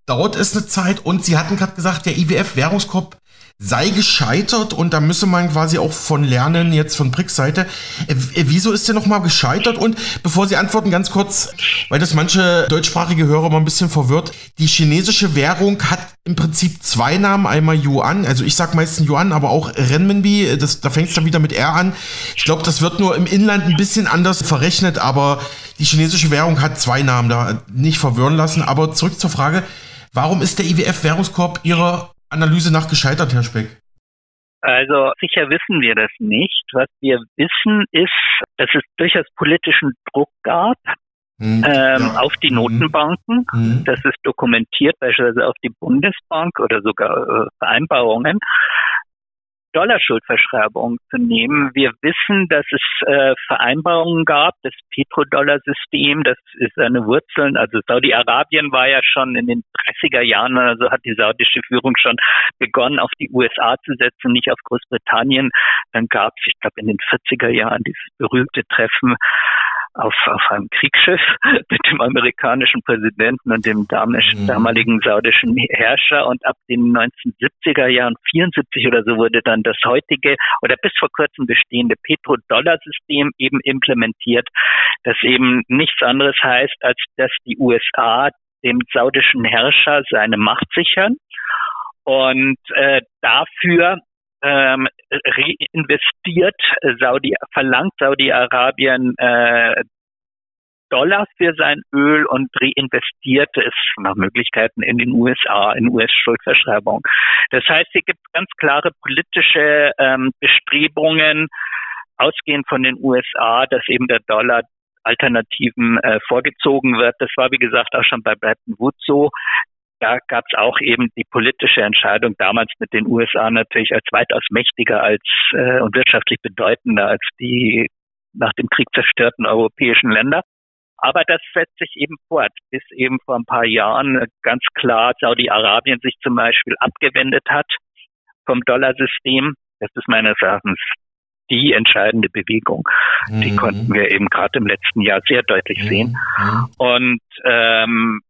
dauert es eine Zeit und sie hatten gerade gesagt, der IWF-Währungskorb sei gescheitert und da müsse man quasi auch von lernen, jetzt von Bricks Seite. Äh, wieso ist der nochmal gescheitert? Und bevor Sie antworten, ganz kurz, weil das manche deutschsprachige Hörer mal ein bisschen verwirrt. Die chinesische Währung hat im Prinzip zwei Namen. Einmal Yuan, also ich sag meistens Yuan, aber auch Renminbi. Das, da fängt es dann wieder mit R an. Ich glaube, das wird nur im Inland ein bisschen anders verrechnet, aber die chinesische Währung hat zwei Namen, da nicht verwirren lassen. Aber zurück zur Frage, Warum ist der IWF-Währungskorb Ihrer Analyse nach gescheitert, Herr Speck? Also sicher wissen wir das nicht. Was wir wissen ist, dass es durchaus politischen Druck gab hm, ähm, ja. auf die hm. Notenbanken. Hm. Das ist dokumentiert, beispielsweise auf die Bundesbank oder sogar äh, Vereinbarungen. Dollarschuldverschreibung zu nehmen. Wir wissen, dass es äh, Vereinbarungen gab, das Petrodollar-System, das ist seine Wurzeln, also Saudi-Arabien war ja schon in den 30er Jahren, also hat die saudische Führung schon begonnen, auf die USA zu setzen, nicht auf Großbritannien. Dann gab es, ich glaube, in den 40er Jahren dieses berühmte Treffen auf, auf einem Kriegsschiff mit dem amerikanischen Präsidenten und dem damaligen, mhm. damaligen saudischen Herrscher. Und ab den 1970er Jahren, 74 oder so, wurde dann das heutige oder bis vor kurzem bestehende Petrodollar-System eben implementiert, das eben nichts anderes heißt, als dass die USA dem saudischen Herrscher seine Macht sichern und äh, dafür ähm, reinvestiert Saudi, verlangt Saudi-Arabien äh, Dollar für sein Öl und reinvestierte es nach Möglichkeiten in den USA, in US-Schuldverschreibung. Das heißt, hier gibt ganz klare politische ähm, Bestrebungen, ausgehend von den USA, dass eben der Dollar Alternativen äh, vorgezogen wird. Das war, wie gesagt, auch schon bei Bretton Woods so. Da gab es auch eben die politische Entscheidung, damals mit den USA natürlich als weitaus mächtiger als äh, und wirtschaftlich bedeutender als die nach dem Krieg zerstörten europäischen Länder. Aber das setzt sich eben fort, bis eben vor ein paar Jahren ganz klar Saudi-Arabien sich zum Beispiel abgewendet hat vom Dollarsystem. Das ist meines Erachtens die entscheidende Bewegung. Mhm. Die konnten wir eben gerade im letzten Jahr sehr deutlich mhm. sehen. Und ähm,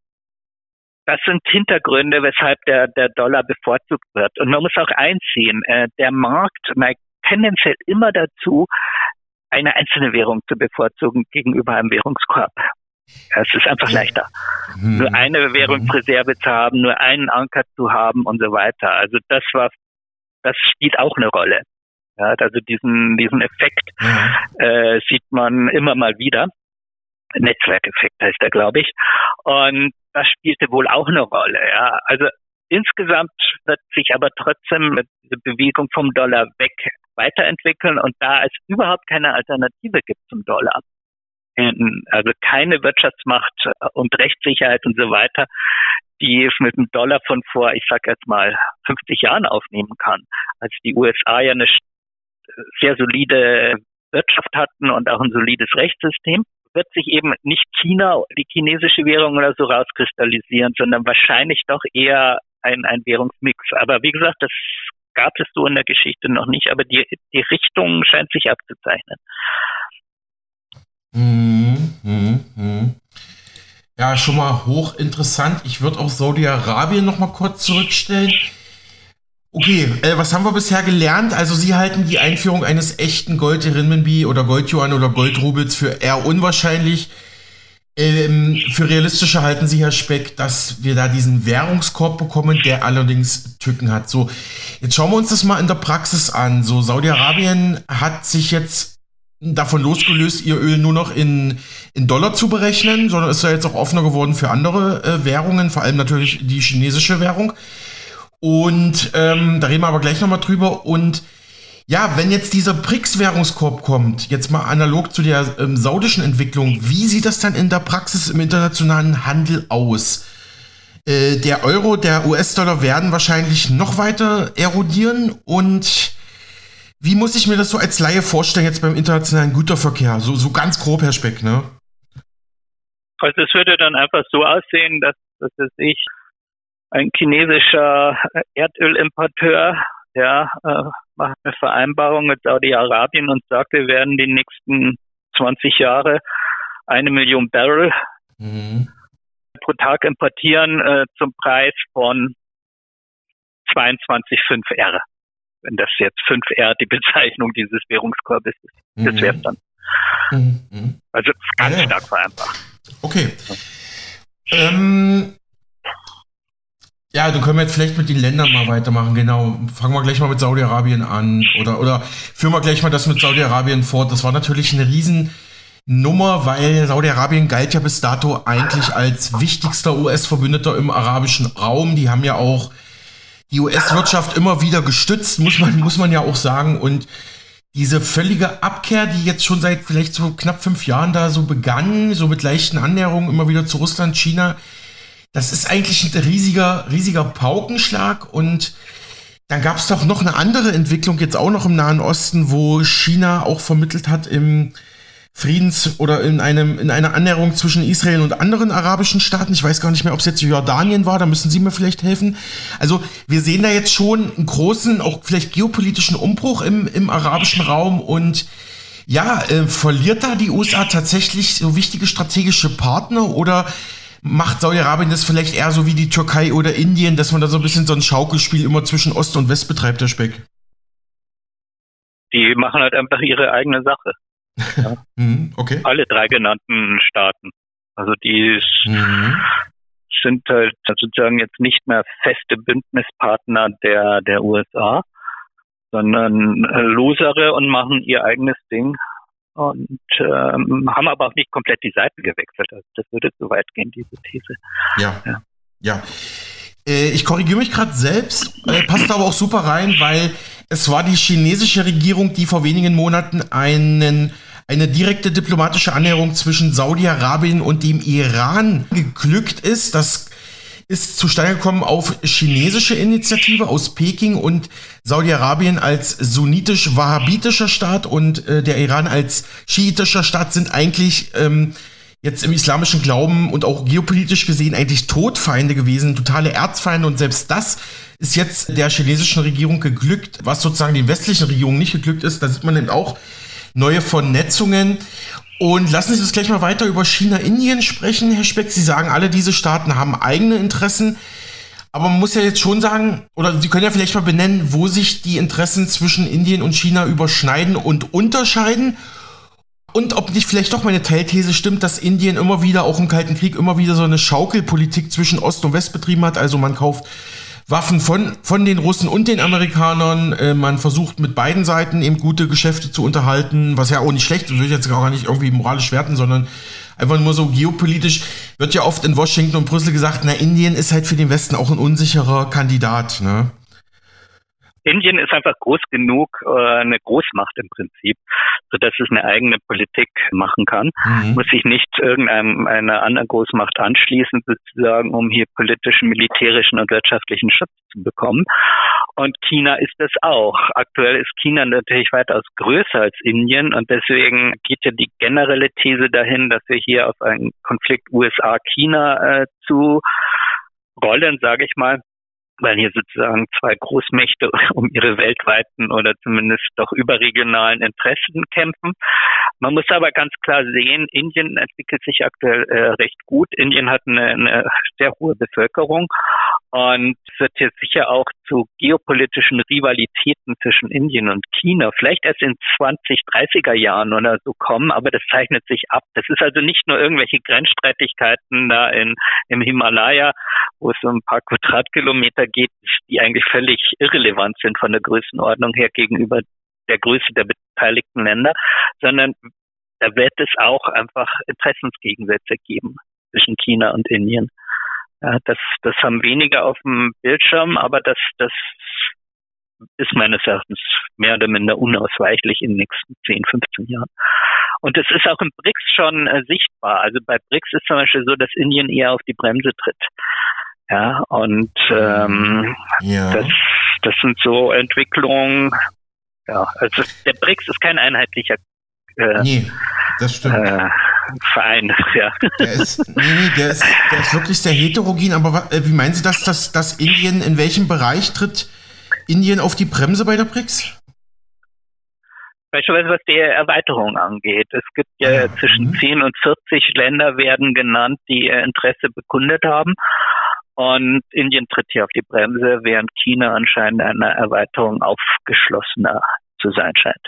das sind Hintergründe, weshalb der, der Dollar bevorzugt wird. Und man muss auch einsehen, äh, der Markt neigt tendenziell immer dazu, eine einzelne Währung zu bevorzugen gegenüber einem Währungskorb. es ist einfach leichter, mhm. nur eine Währungsreserve zu haben, nur einen Anker zu haben und so weiter. Also das war, das spielt auch eine Rolle. Ja, also diesen, diesen Effekt mhm. äh, sieht man immer mal wieder. Netzwerkeffekt heißt er, glaube ich. Und das spielte wohl auch eine Rolle. Ja. Also insgesamt wird sich aber trotzdem diese Bewegung vom Dollar weg weiterentwickeln und da es überhaupt keine Alternative gibt zum Dollar, also keine Wirtschaftsmacht und Rechtssicherheit und so weiter, die es mit dem Dollar von vor, ich sag jetzt mal, 50 Jahren aufnehmen kann, als die USA ja eine sehr solide Wirtschaft hatten und auch ein solides Rechtssystem, wird sich eben nicht China, die chinesische Währung oder so rauskristallisieren, sondern wahrscheinlich doch eher ein, ein Währungsmix. Aber wie gesagt, das gab es so in der Geschichte noch nicht, aber die, die Richtung scheint sich abzuzeichnen. Mhm, mh, mh. Ja, schon mal hochinteressant. Ich würde auch Saudi-Arabien noch mal kurz zurückstellen. Okay, äh, was haben wir bisher gelernt? Also Sie halten die Einführung eines echten Gold-Renminbi oder Gold-Yuan oder Gold-Rubels für eher unwahrscheinlich. Ähm, für realistischer halten Sie, Herr Speck, dass wir da diesen Währungskorb bekommen, der allerdings Tücken hat. So, jetzt schauen wir uns das mal in der Praxis an. So, Saudi-Arabien hat sich jetzt davon losgelöst, ihr Öl nur noch in, in Dollar zu berechnen, sondern ist ja jetzt auch offener geworden für andere äh, Währungen, vor allem natürlich die chinesische Währung. Und ähm, da reden wir aber gleich nochmal drüber. Und ja, wenn jetzt dieser BRICS-Währungskorb kommt, jetzt mal analog zu der ähm, saudischen Entwicklung, wie sieht das dann in der Praxis im internationalen Handel aus? Äh, der Euro, der US-Dollar werden wahrscheinlich noch weiter erodieren und wie muss ich mir das so als Laie vorstellen jetzt beim internationalen Güterverkehr? So, so ganz grob, Herr Speck, ne? Also es würde dann einfach so aussehen, dass, dass ich ein chinesischer Erdölimporteur, ja, äh, macht eine Vereinbarung mit Saudi-Arabien und sagt, wir werden die nächsten 20 Jahre eine Million Barrel mhm. pro Tag importieren äh, zum Preis von 22,5 R. Wenn das jetzt 5 R die Bezeichnung dieses Währungskorbes ist, mhm. das wäre es dann. Mhm. Also ganz ja. stark vereinfacht. Okay. Ähm, ja, dann können wir jetzt vielleicht mit den Ländern mal weitermachen, genau. Fangen wir gleich mal mit Saudi-Arabien an oder, oder führen wir gleich mal das mit Saudi-Arabien fort. Das war natürlich eine Riesennummer, weil Saudi-Arabien galt ja bis dato eigentlich als wichtigster US-Verbündeter im arabischen Raum. Die haben ja auch die US-Wirtschaft immer wieder gestützt, muss man, muss man ja auch sagen. Und diese völlige Abkehr, die jetzt schon seit vielleicht so knapp fünf Jahren da so begann, so mit leichten Annäherungen immer wieder zu Russland, China, das ist eigentlich ein riesiger, riesiger Paukenschlag und dann gab es doch noch eine andere Entwicklung jetzt auch noch im Nahen Osten, wo China auch vermittelt hat im Friedens- oder in, einem, in einer Annäherung zwischen Israel und anderen arabischen Staaten. Ich weiß gar nicht mehr, ob es jetzt Jordanien war, da müssen Sie mir vielleicht helfen. Also wir sehen da jetzt schon einen großen, auch vielleicht geopolitischen Umbruch im, im arabischen Raum und ja, äh, verliert da die USA tatsächlich so wichtige strategische Partner oder macht Saudi-Arabien das vielleicht eher so wie die Türkei oder Indien, dass man da so ein bisschen so ein Schaukelspiel immer zwischen Ost und West betreibt, der Speck? Die machen halt einfach ihre eigene Sache. Ja. mhm, okay. Alle drei genannten Staaten. Also die mhm. sind halt sozusagen jetzt nicht mehr feste Bündnispartner der, der USA, sondern Losere und machen ihr eigenes Ding und ähm, haben aber auch nicht komplett die Seiten gewechselt. Also das würde zu weit gehen, diese These. Ja. Ja. ja. Äh, ich korrigiere mich gerade selbst, äh, passt aber auch super rein, weil es war die chinesische Regierung, die vor wenigen Monaten einen eine direkte diplomatische Annäherung zwischen Saudi-Arabien und dem Iran geglückt ist. Das ist zustande gekommen auf chinesische Initiative aus Peking und Saudi-Arabien als sunnitisch-wahhabitischer Staat und äh, der Iran als schiitischer Staat sind eigentlich ähm, jetzt im islamischen Glauben und auch geopolitisch gesehen eigentlich Todfeinde gewesen, totale Erzfeinde und selbst das ist jetzt der chinesischen Regierung geglückt, was sozusagen den westlichen Regierungen nicht geglückt ist. Da sieht man eben auch neue Vernetzungen. Und lassen Sie uns gleich mal weiter über China-Indien sprechen, Herr Speck. Sie sagen, alle diese Staaten haben eigene Interessen. Aber man muss ja jetzt schon sagen, oder Sie können ja vielleicht mal benennen, wo sich die Interessen zwischen Indien und China überschneiden und unterscheiden. Und ob nicht vielleicht doch meine Teilthese stimmt, dass Indien immer wieder, auch im Kalten Krieg, immer wieder so eine Schaukelpolitik zwischen Ost und West betrieben hat. Also man kauft Waffen von, von den Russen und den Amerikanern. Äh, man versucht mit beiden Seiten eben gute Geschäfte zu unterhalten, was ja auch nicht schlecht ist, würde ich jetzt gar nicht irgendwie moralisch werten, sondern einfach nur so geopolitisch wird ja oft in Washington und Brüssel gesagt, na, Indien ist halt für den Westen auch ein unsicherer Kandidat, ne? Indien ist einfach groß genug, äh, eine Großmacht im Prinzip, so dass es eine eigene Politik machen kann. Mhm. Muss sich nicht irgendeiner anderen Großmacht anschließen, sozusagen, um hier politischen, militärischen und wirtschaftlichen Schutz zu bekommen. Und China ist es auch. Aktuell ist China natürlich weitaus größer als Indien und deswegen geht ja die generelle These dahin, dass wir hier auf einen Konflikt USA-China äh, zu rollen, sage ich mal, weil hier sozusagen zwei Großmächte um ihre weltweiten oder zumindest doch überregionalen Interessen kämpfen. Man muss aber ganz klar sehen, Indien entwickelt sich aktuell äh, recht gut. Indien hat eine, eine sehr hohe Bevölkerung und wird jetzt sicher auch zu geopolitischen Rivalitäten zwischen Indien und China vielleicht erst in 20, 30er Jahren oder so kommen, aber das zeichnet sich ab. Das ist also nicht nur irgendwelche Grenzstreitigkeiten da in, im Himalaya, wo es um ein paar Quadratkilometer geht, die eigentlich völlig irrelevant sind von der Größenordnung her gegenüber der Größe der beteiligten Länder, sondern da wird es auch einfach Interessensgegensätze geben zwischen China und Indien. Ja, das, das haben weniger auf dem Bildschirm, aber das, das ist meines Erachtens mehr oder minder unausweichlich in den nächsten 10, 15 Jahren. Und es ist auch im BRICS schon äh, sichtbar. Also bei BRICS ist zum Beispiel so, dass Indien eher auf die Bremse tritt. Ja, und ähm, ja. Das, das sind so Entwicklungen. Ja, also der BRICS ist kein einheitlicher äh, nee, das stimmt. Äh, Verein, ja. Der ist, nee, nee, der ist, der ist wirklich sehr heterogen, aber äh, wie meinen Sie das, dass, dass Indien, in welchem Bereich tritt Indien auf die Bremse bei der BRICS? Beispielsweise was die Erweiterung angeht. Es gibt ja, ja. zwischen mhm. 10 und 40 Länder werden genannt, die ihr Interesse bekundet haben. Und Indien tritt hier auf die Bremse, während China anscheinend einer Erweiterung aufgeschlossener zu sein scheint.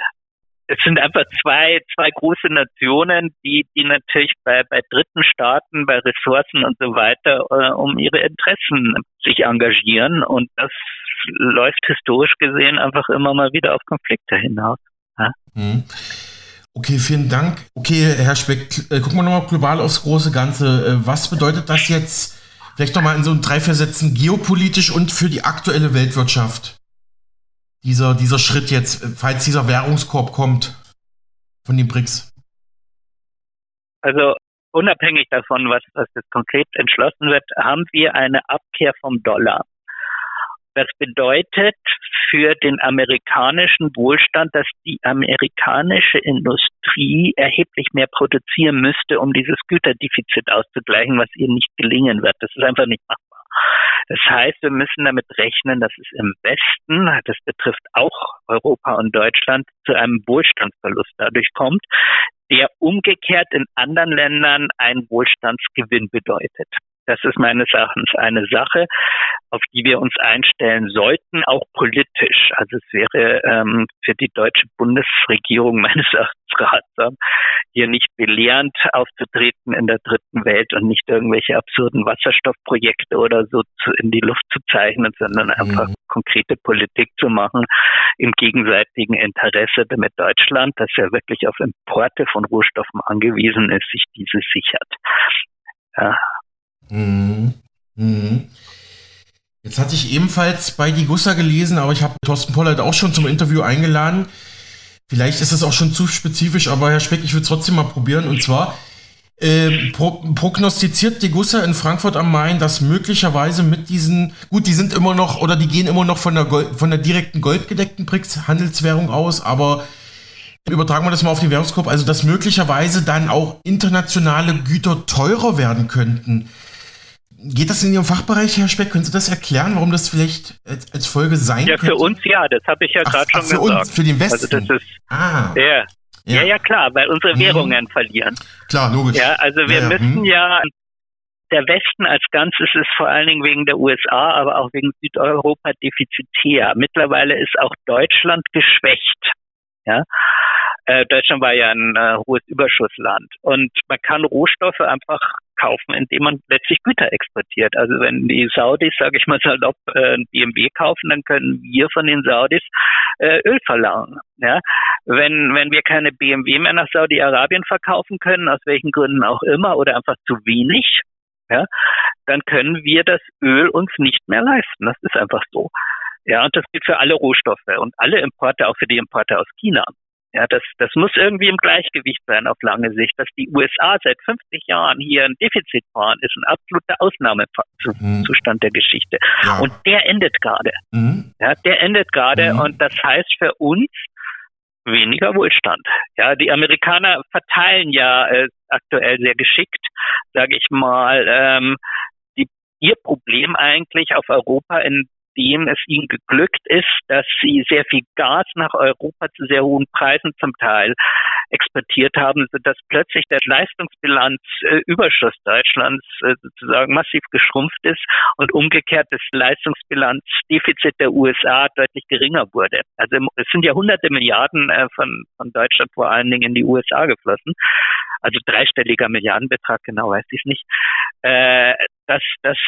Es sind einfach zwei, zwei große Nationen, die, die natürlich bei, bei dritten Staaten, bei Ressourcen und so weiter äh, um ihre Interessen sich engagieren. Und das läuft historisch gesehen einfach immer mal wieder auf Konflikte hinaus. Ja? Mhm. Okay, vielen Dank. Okay, Herr Speck, äh, gucken wir nochmal global aufs große Ganze. Äh, was bedeutet das jetzt Vielleicht nochmal in so drei, vier Sätzen geopolitisch und für die aktuelle Weltwirtschaft. Dieser, dieser Schritt jetzt, falls dieser Währungskorb kommt von den BRICS. Also unabhängig davon, was, was jetzt konkret entschlossen wird, haben wir eine Abkehr vom Dollar. Das bedeutet für den amerikanischen Wohlstand, dass die amerikanische Industrie erheblich mehr produzieren müsste, um dieses Güterdefizit auszugleichen, was ihr nicht gelingen wird. Das ist einfach nicht machbar. Das heißt, wir müssen damit rechnen, dass es im Westen, das betrifft auch Europa und Deutschland, zu einem Wohlstandsverlust dadurch kommt, der umgekehrt in anderen Ländern einen Wohlstandsgewinn bedeutet. Das ist meines Erachtens eine Sache, auf die wir uns einstellen sollten, auch politisch. Also es wäre ähm, für die deutsche Bundesregierung meines Erachtens ratsam, hier nicht belehrend aufzutreten in der dritten Welt und nicht irgendwelche absurden Wasserstoffprojekte oder so zu, in die Luft zu zeichnen, sondern mhm. einfach konkrete Politik zu machen im gegenseitigen Interesse, damit Deutschland, das ja wirklich auf Importe von Rohstoffen angewiesen ist, sich diese sichert. Ja. Mhm. Mhm. Jetzt hatte ich ebenfalls bei Die Gussa gelesen, aber ich habe Thorsten Pollert auch schon zum Interview eingeladen. Vielleicht ist es auch schon zu spezifisch, aber Herr Speck, ich will es trotzdem mal probieren. Und zwar äh, pro, prognostiziert die Gussa in Frankfurt am Main, dass möglicherweise mit diesen, gut, die sind immer noch oder die gehen immer noch von der, Gold, von der direkten goldgedeckten BRICS-Handelswährung aus, aber übertragen wir das mal auf den Währungskorb, also dass möglicherweise dann auch internationale Güter teurer werden könnten. Geht das in Ihrem Fachbereich, Herr Speck? Können Sie das erklären, warum das vielleicht als, als Folge sein ja, könnte? Ja, für uns ja, das habe ich ja gerade schon für gesagt. Uns, für den Westen? Also das ist, ah. ja. Ja. ja, ja, klar, weil unsere mhm. Währungen verlieren. Klar, logisch. Ja, also wir ja, müssen hm. ja, der Westen als Ganzes ist vor allen Dingen wegen der USA, aber auch wegen Südeuropa defizitär. Mittlerweile ist auch Deutschland geschwächt. Ja, äh, Deutschland war ja ein äh, hohes Überschussland und man kann Rohstoffe einfach kaufen, indem man letztlich Güter exportiert. Also wenn die Saudis, sage ich mal salopp, äh, ein BMW kaufen, dann können wir von den Saudis äh, Öl verlangen. Ja? Wenn, wenn wir keine BMW mehr nach Saudi-Arabien verkaufen können, aus welchen Gründen auch immer, oder einfach zu wenig, ja, dann können wir das Öl uns nicht mehr leisten. Das ist einfach so. Ja, und das gilt für alle Rohstoffe und alle Importe, auch für die Importe aus China. Ja, das, das muss irgendwie im Gleichgewicht sein auf lange Sicht. Dass die USA seit 50 Jahren hier ein Defizit fahren, ist ein absoluter Ausnahmezustand mhm. der Geschichte. Ja. Und der endet gerade. Mhm. Ja, der endet gerade mhm. und das heißt für uns weniger Wohlstand. Ja, die Amerikaner verteilen ja äh, aktuell sehr geschickt, sage ich mal, ähm, die, ihr Problem eigentlich auf Europa in nachdem es ihnen geglückt ist, dass sie sehr viel Gas nach Europa zu sehr hohen Preisen zum Teil exportiert haben, sodass plötzlich der Leistungsbilanzüberschuss äh, Deutschlands äh, sozusagen massiv geschrumpft ist und umgekehrt das Leistungsbilanzdefizit der USA deutlich geringer wurde. Also es sind ja hunderte Milliarden äh, von, von Deutschland vor allen Dingen in die USA geflossen. Also dreistelliger Milliardenbetrag, genau weiß ich es nicht. Äh, das, das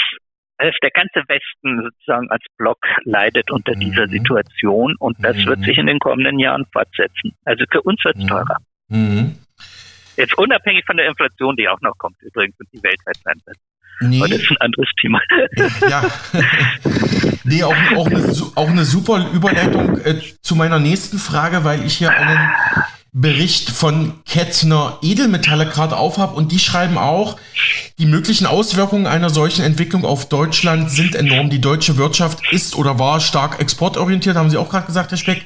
der ganze Westen sozusagen als Block leidet unter dieser mhm. Situation und das mhm. wird sich in den kommenden Jahren fortsetzen. Also für uns wird es mhm. teurer. Mhm. Jetzt unabhängig von der Inflation, die auch noch kommt übrigens und die weltweit sein wird. Nee. Aber das ist ein anderes Thema. Ja. nee, auch, auch, eine, auch eine super Überleitung äh, zu meiner nächsten Frage, weil ich hier einen Bericht von Kettner Edelmetalle gerade aufhab und die schreiben auch, die möglichen Auswirkungen einer solchen Entwicklung auf Deutschland sind enorm. Die deutsche Wirtschaft ist oder war stark exportorientiert, haben Sie auch gerade gesagt, Herr Speck,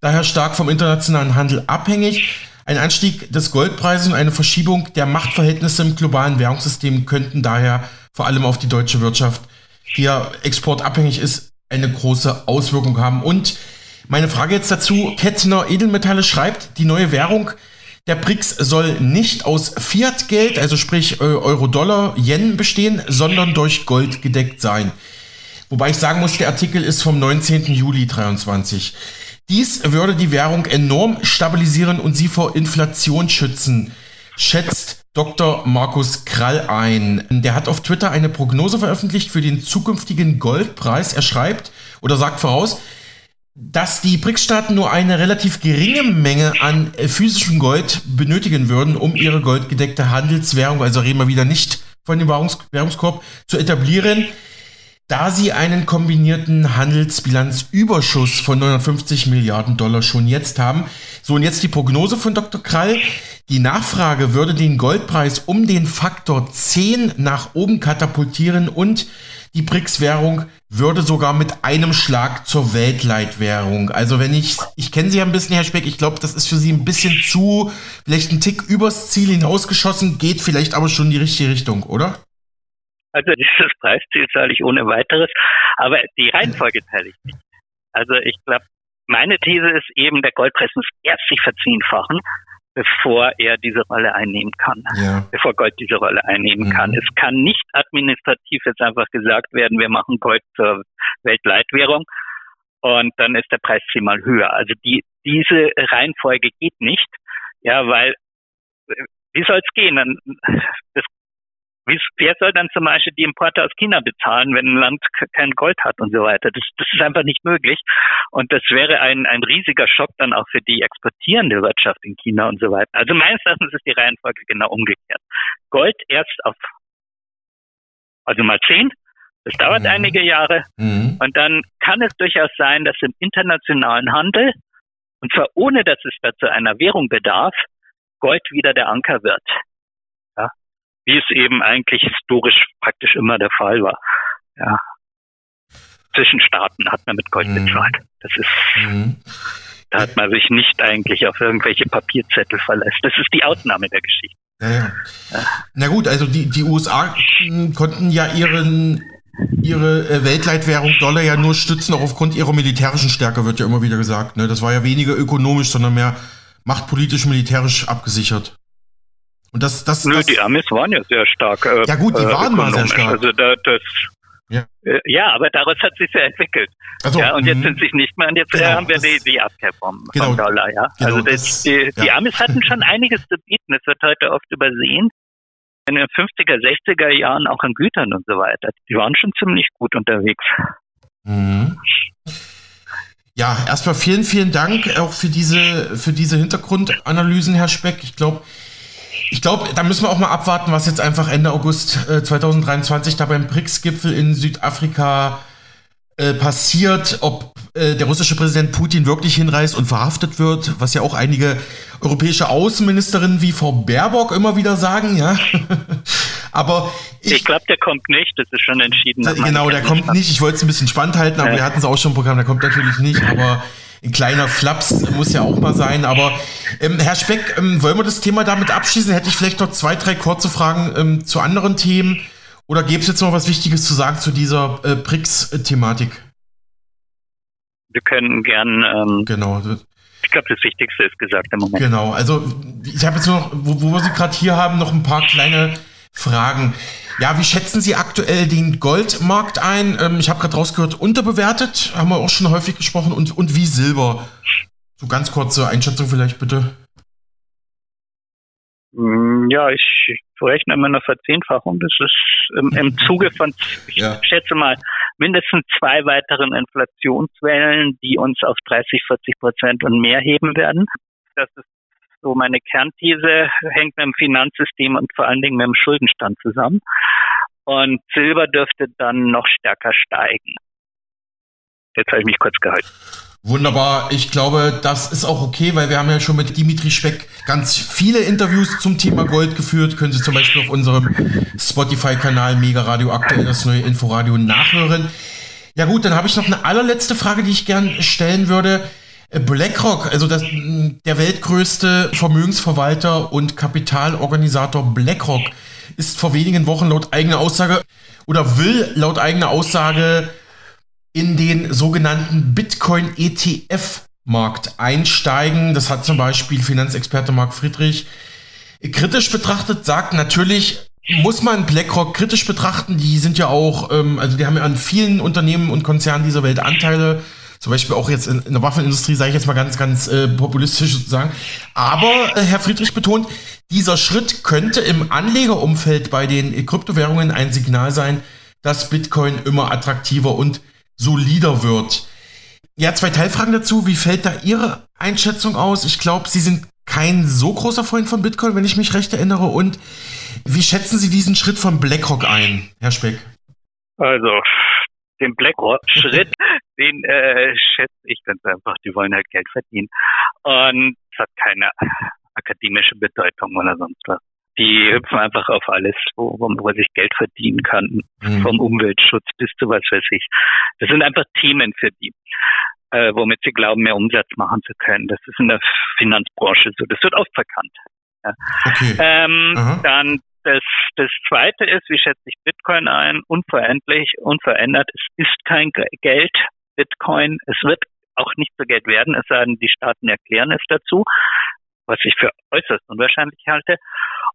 daher stark vom internationalen Handel abhängig. Ein Anstieg des Goldpreises und eine Verschiebung der Machtverhältnisse im globalen Währungssystem könnten daher vor allem auf die deutsche Wirtschaft, die ja exportabhängig ist, eine große Auswirkung haben. Und meine Frage jetzt dazu, Kettner Edelmetalle schreibt, die neue Währung der BRICS soll nicht aus Fiat-Geld, also sprich äh, Euro-Dollar, Yen bestehen, sondern durch Gold gedeckt sein. Wobei ich sagen muss, der Artikel ist vom 19. Juli 23. Dies würde die Währung enorm stabilisieren und sie vor Inflation schützen, schätzt Dr. Markus Krall ein. Der hat auf Twitter eine Prognose veröffentlicht für den zukünftigen Goldpreis. Er schreibt oder sagt voraus, dass die BRICS-Staaten nur eine relativ geringe Menge an äh, physischem Gold benötigen würden, um ihre goldgedeckte Handelswährung, also reden wir wieder nicht von dem Währungs Währungskorb, zu etablieren, da sie einen kombinierten Handelsbilanzüberschuss von 950 Milliarden Dollar schon jetzt haben. So, und jetzt die Prognose von Dr. Krall. Die Nachfrage würde den Goldpreis um den Faktor 10 nach oben katapultieren und die BRICS-Währung würde sogar mit einem Schlag zur Weltleitwährung. Also wenn ich, ich kenne Sie ja ein bisschen, Herr Speck, ich glaube, das ist für Sie ein bisschen zu, vielleicht ein Tick übers Ziel hinausgeschossen, geht vielleicht aber schon in die richtige Richtung, oder? Also dieses Preisziel zahle ich ohne weiteres, aber die Reihenfolge teile ich nicht. Also ich glaube, meine These ist eben, der Goldpreis muss erst sich verzehnfachen, bevor er diese Rolle einnehmen kann, ja. bevor Gold diese Rolle einnehmen mhm. kann. Es kann nicht administrativ jetzt einfach gesagt werden, wir machen Gold zur Weltleitwährung und dann ist der Preis zehnmal höher. Also die, diese Reihenfolge geht nicht, ja, weil wie soll es gehen? Das wer soll dann zum Beispiel die Importe aus China bezahlen, wenn ein Land kein Gold hat und so weiter? Das, das ist einfach nicht möglich. Und das wäre ein, ein riesiger Schock dann auch für die exportierende Wirtschaft in China und so weiter. Also meines Erachtens ist die Reihenfolge genau umgekehrt. Gold erst auf, also mal zehn, das dauert mhm. einige Jahre. Mhm. Und dann kann es durchaus sein, dass im internationalen Handel, und zwar ohne dass es dazu einer Währung bedarf, Gold wieder der Anker wird wie es eben eigentlich historisch praktisch immer der Fall war. Ja. Zwischen Staaten hat man mit Gold mhm. bezahlt. Das ist, mhm. da hat man sich nicht eigentlich auf irgendwelche Papierzettel verlässt. Das ist die Ausnahme der Geschichte. Ja, ja. ja. Na gut, also die, die USA konnten ja ihren ihre äh, Weltleitwährung Dollar ja nur stützen, auch aufgrund ihrer militärischen Stärke, wird ja immer wieder gesagt. Ne? Das war ja weniger ökonomisch, sondern mehr machtpolitisch, militärisch abgesichert. Und das, das, Nö, das, die Amis waren ja sehr stark. Äh, ja gut, die waren mal sehr stark. Also da, das, ja. Äh, ja, aber daraus hat sich ja entwickelt. Also, ja, und jetzt mhm. sind sich nicht mehr, und jetzt äh, genau, haben wir die, die Abkehr vom, genau, vom Dollar, ja. Genau, also das, das, die, ja. die Amis hatten schon einiges zu bieten, das wird heute oft übersehen. In den 50er, 60er Jahren auch an Gütern und so weiter. Die waren schon ziemlich gut unterwegs. Mhm. Ja, erstmal vielen, vielen Dank auch für diese, für diese Hintergrundanalysen, Herr Speck. Ich glaube, ich glaube, da müssen wir auch mal abwarten, was jetzt einfach Ende August äh, 2023 da beim BRICS-Gipfel in Südafrika äh, passiert, ob äh, der russische Präsident Putin wirklich hinreist und verhaftet wird, was ja auch einige europäische Außenministerinnen wie Frau Baerbock immer wieder sagen, ja. aber ich, ich glaube, der kommt nicht, das ist schon entschieden. Genau, der kommt nicht. Ich wollte es ein bisschen spannend halten, aber ja. wir hatten es auch schon im Programm, der kommt natürlich nicht, aber ein kleiner Flaps muss ja auch mal sein. Aber ähm, Herr Speck, ähm, wollen wir das Thema damit abschließen? Hätte ich vielleicht noch zwei, drei kurze Fragen ähm, zu anderen Themen. Oder gäbe es jetzt noch was Wichtiges zu sagen zu dieser äh, BRICS-Thematik? Wir können gern. Ähm, genau. Ich glaube, das Wichtigste ist gesagt im Moment. Genau. Also ich habe jetzt noch, wo, wo wir Sie gerade hier haben, noch ein paar kleine Fragen. Ja, wie schätzen Sie aktuell den Goldmarkt ein? Ähm, ich habe gerade rausgehört, unterbewertet, haben wir auch schon häufig gesprochen, und, und wie Silber? So ganz kurze Einschätzung vielleicht bitte. Mm, ja, ich rechne immer eine Verzehnfachung. Das ist im, im Zuge von, ich ja. schätze mal, mindestens zwei weiteren Inflationswellen, die uns auf 30, 40 Prozent und mehr heben werden. Das ist so meine Kernthese hängt mit dem Finanzsystem und vor allen Dingen mit dem Schuldenstand zusammen. Und Silber dürfte dann noch stärker steigen. Jetzt habe ich mich kurz gehalten. Wunderbar. Ich glaube, das ist auch okay, weil wir haben ja schon mit Dimitri Speck ganz viele Interviews zum Thema Gold geführt. Können Sie zum Beispiel auf unserem Spotify-Kanal Mega Radio aktuell das neue Inforadio nachhören. Ja gut, dann habe ich noch eine allerletzte Frage, die ich gern stellen würde. BlackRock, also das, der weltgrößte Vermögensverwalter und Kapitalorganisator BlackRock, ist vor wenigen Wochen laut eigener Aussage oder will laut eigener Aussage in den sogenannten Bitcoin ETF Markt einsteigen. Das hat zum Beispiel Finanzexperte Marc Friedrich kritisch betrachtet, sagt natürlich, muss man BlackRock kritisch betrachten. Die sind ja auch, ähm, also die haben ja an vielen Unternehmen und Konzernen dieser Welt Anteile zum Beispiel auch jetzt in, in der Waffenindustrie, sage ich jetzt mal ganz, ganz äh, populistisch sozusagen. Aber äh, Herr Friedrich betont, dieser Schritt könnte im Anlegerumfeld bei den Kryptowährungen ein Signal sein, dass Bitcoin immer attraktiver und solider wird. Ja, zwei Teilfragen dazu. Wie fällt da Ihre Einschätzung aus? Ich glaube, Sie sind kein so großer Freund von Bitcoin, wenn ich mich recht erinnere. Und wie schätzen Sie diesen Schritt von BlackRock ein, Herr Speck? Also, den BlackRock-Schritt, den äh, schätze ich ganz einfach. Die wollen halt Geld verdienen. Und es hat keine akademische Bedeutung oder sonst was. Die hüpfen einfach auf alles, wo, wo man sich Geld verdienen kann. Mhm. Vom Umweltschutz bis zu was weiß ich. Das sind einfach Themen für die, äh, womit sie glauben, mehr Umsatz machen zu können. Das ist in der Finanzbranche so. Das wird oft verkannt. Ja. Okay. Ähm, dann das, das zweite ist, wie schätze ich Bitcoin ein? Unveränderlich, unverändert. Es ist kein Geld, Bitcoin. Es wird auch nicht so Geld werden, es sei denn, die Staaten erklären es dazu. was ich für äußerst unwahrscheinlich halte.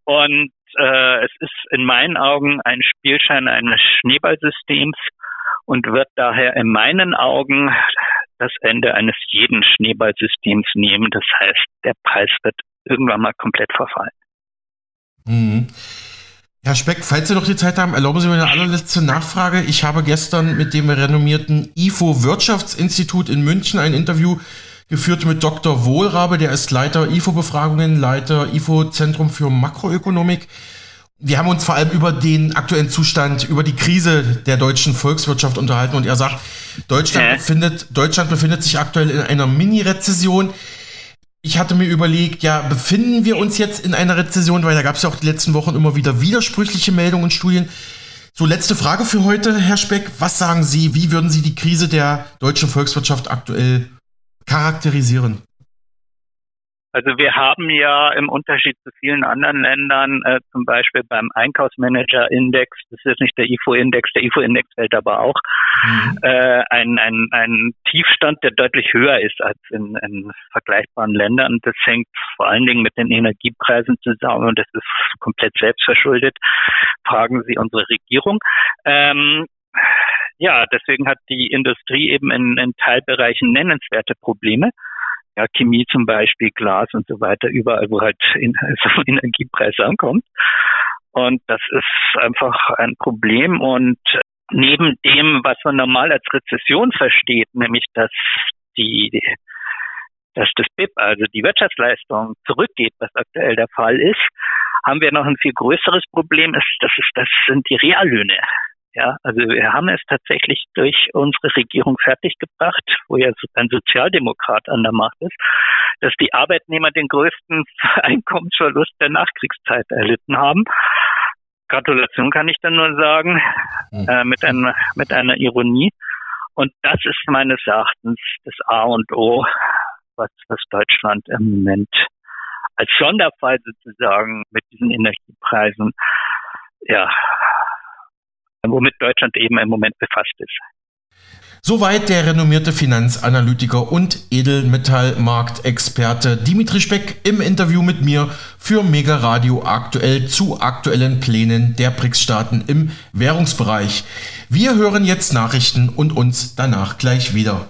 Und äh, es ist in meinen Augen ein Spielschein eines Schneeballsystems und wird daher in meinen Augen das Ende eines jeden Schneeballsystems nehmen. Das heißt, der Preis wird irgendwann mal komplett verfallen. Mhm. Herr Speck, falls Sie noch die Zeit haben, erlauben Sie mir eine allerletzte Nachfrage. Ich habe gestern mit dem renommierten IFO Wirtschaftsinstitut in München ein Interview geführt mit Dr. Wohlrabe, der ist Leiter IFO-Befragungen, Leiter IFO-Zentrum für Makroökonomik. Wir haben uns vor allem über den aktuellen Zustand, über die Krise der deutschen Volkswirtschaft unterhalten und er sagt, Deutschland, äh. befindet, Deutschland befindet sich aktuell in einer Mini-Rezession. Ich hatte mir überlegt, ja, befinden wir uns jetzt in einer Rezession, weil da gab es ja auch die letzten Wochen immer wieder widersprüchliche Meldungen und Studien. So, letzte Frage für heute, Herr Speck. Was sagen Sie, wie würden Sie die Krise der deutschen Volkswirtschaft aktuell charakterisieren? Also wir haben ja im Unterschied zu vielen anderen Ländern, äh, zum Beispiel beim Einkaufsmanager-Index, das ist nicht der IFO-Index, der IFO-Index fällt aber auch, mhm. äh, ein, ein, ein Tiefstand, der deutlich höher ist als in, in vergleichbaren Ländern. Das hängt vor allen Dingen mit den Energiepreisen zusammen und das ist komplett selbstverschuldet. Fragen Sie unsere Regierung. Ähm, ja, deswegen hat die Industrie eben in, in Teilbereichen nennenswerte Probleme ja, Chemie zum Beispiel, Glas und so weiter, überall, wo halt in, also Energiepreis ankommt. Und das ist einfach ein Problem. Und neben dem, was man normal als Rezession versteht, nämlich dass die dass das BIP, also die Wirtschaftsleistung, zurückgeht, was aktuell der Fall ist, haben wir noch ein viel größeres Problem, ist, das ist, das sind die Reallöne. Ja, also wir haben es tatsächlich durch unsere Regierung fertiggebracht, wo ja ein Sozialdemokrat an der Macht ist, dass die Arbeitnehmer den größten Einkommensverlust der Nachkriegszeit erlitten haben. Gratulation kann ich dann nur sagen, hm. äh, mit, einer, mit einer Ironie. Und das ist meines Erachtens das A und O, was, was Deutschland im Moment als Sonderfall sozusagen mit diesen Energiepreisen ja, womit Deutschland eben im Moment befasst ist. Soweit der renommierte Finanzanalytiker und Edelmetallmarktexperte Dimitri Speck im Interview mit mir für Mega Radio aktuell zu aktuellen Plänen der BRICS-Staaten im Währungsbereich. Wir hören jetzt Nachrichten und uns danach gleich wieder.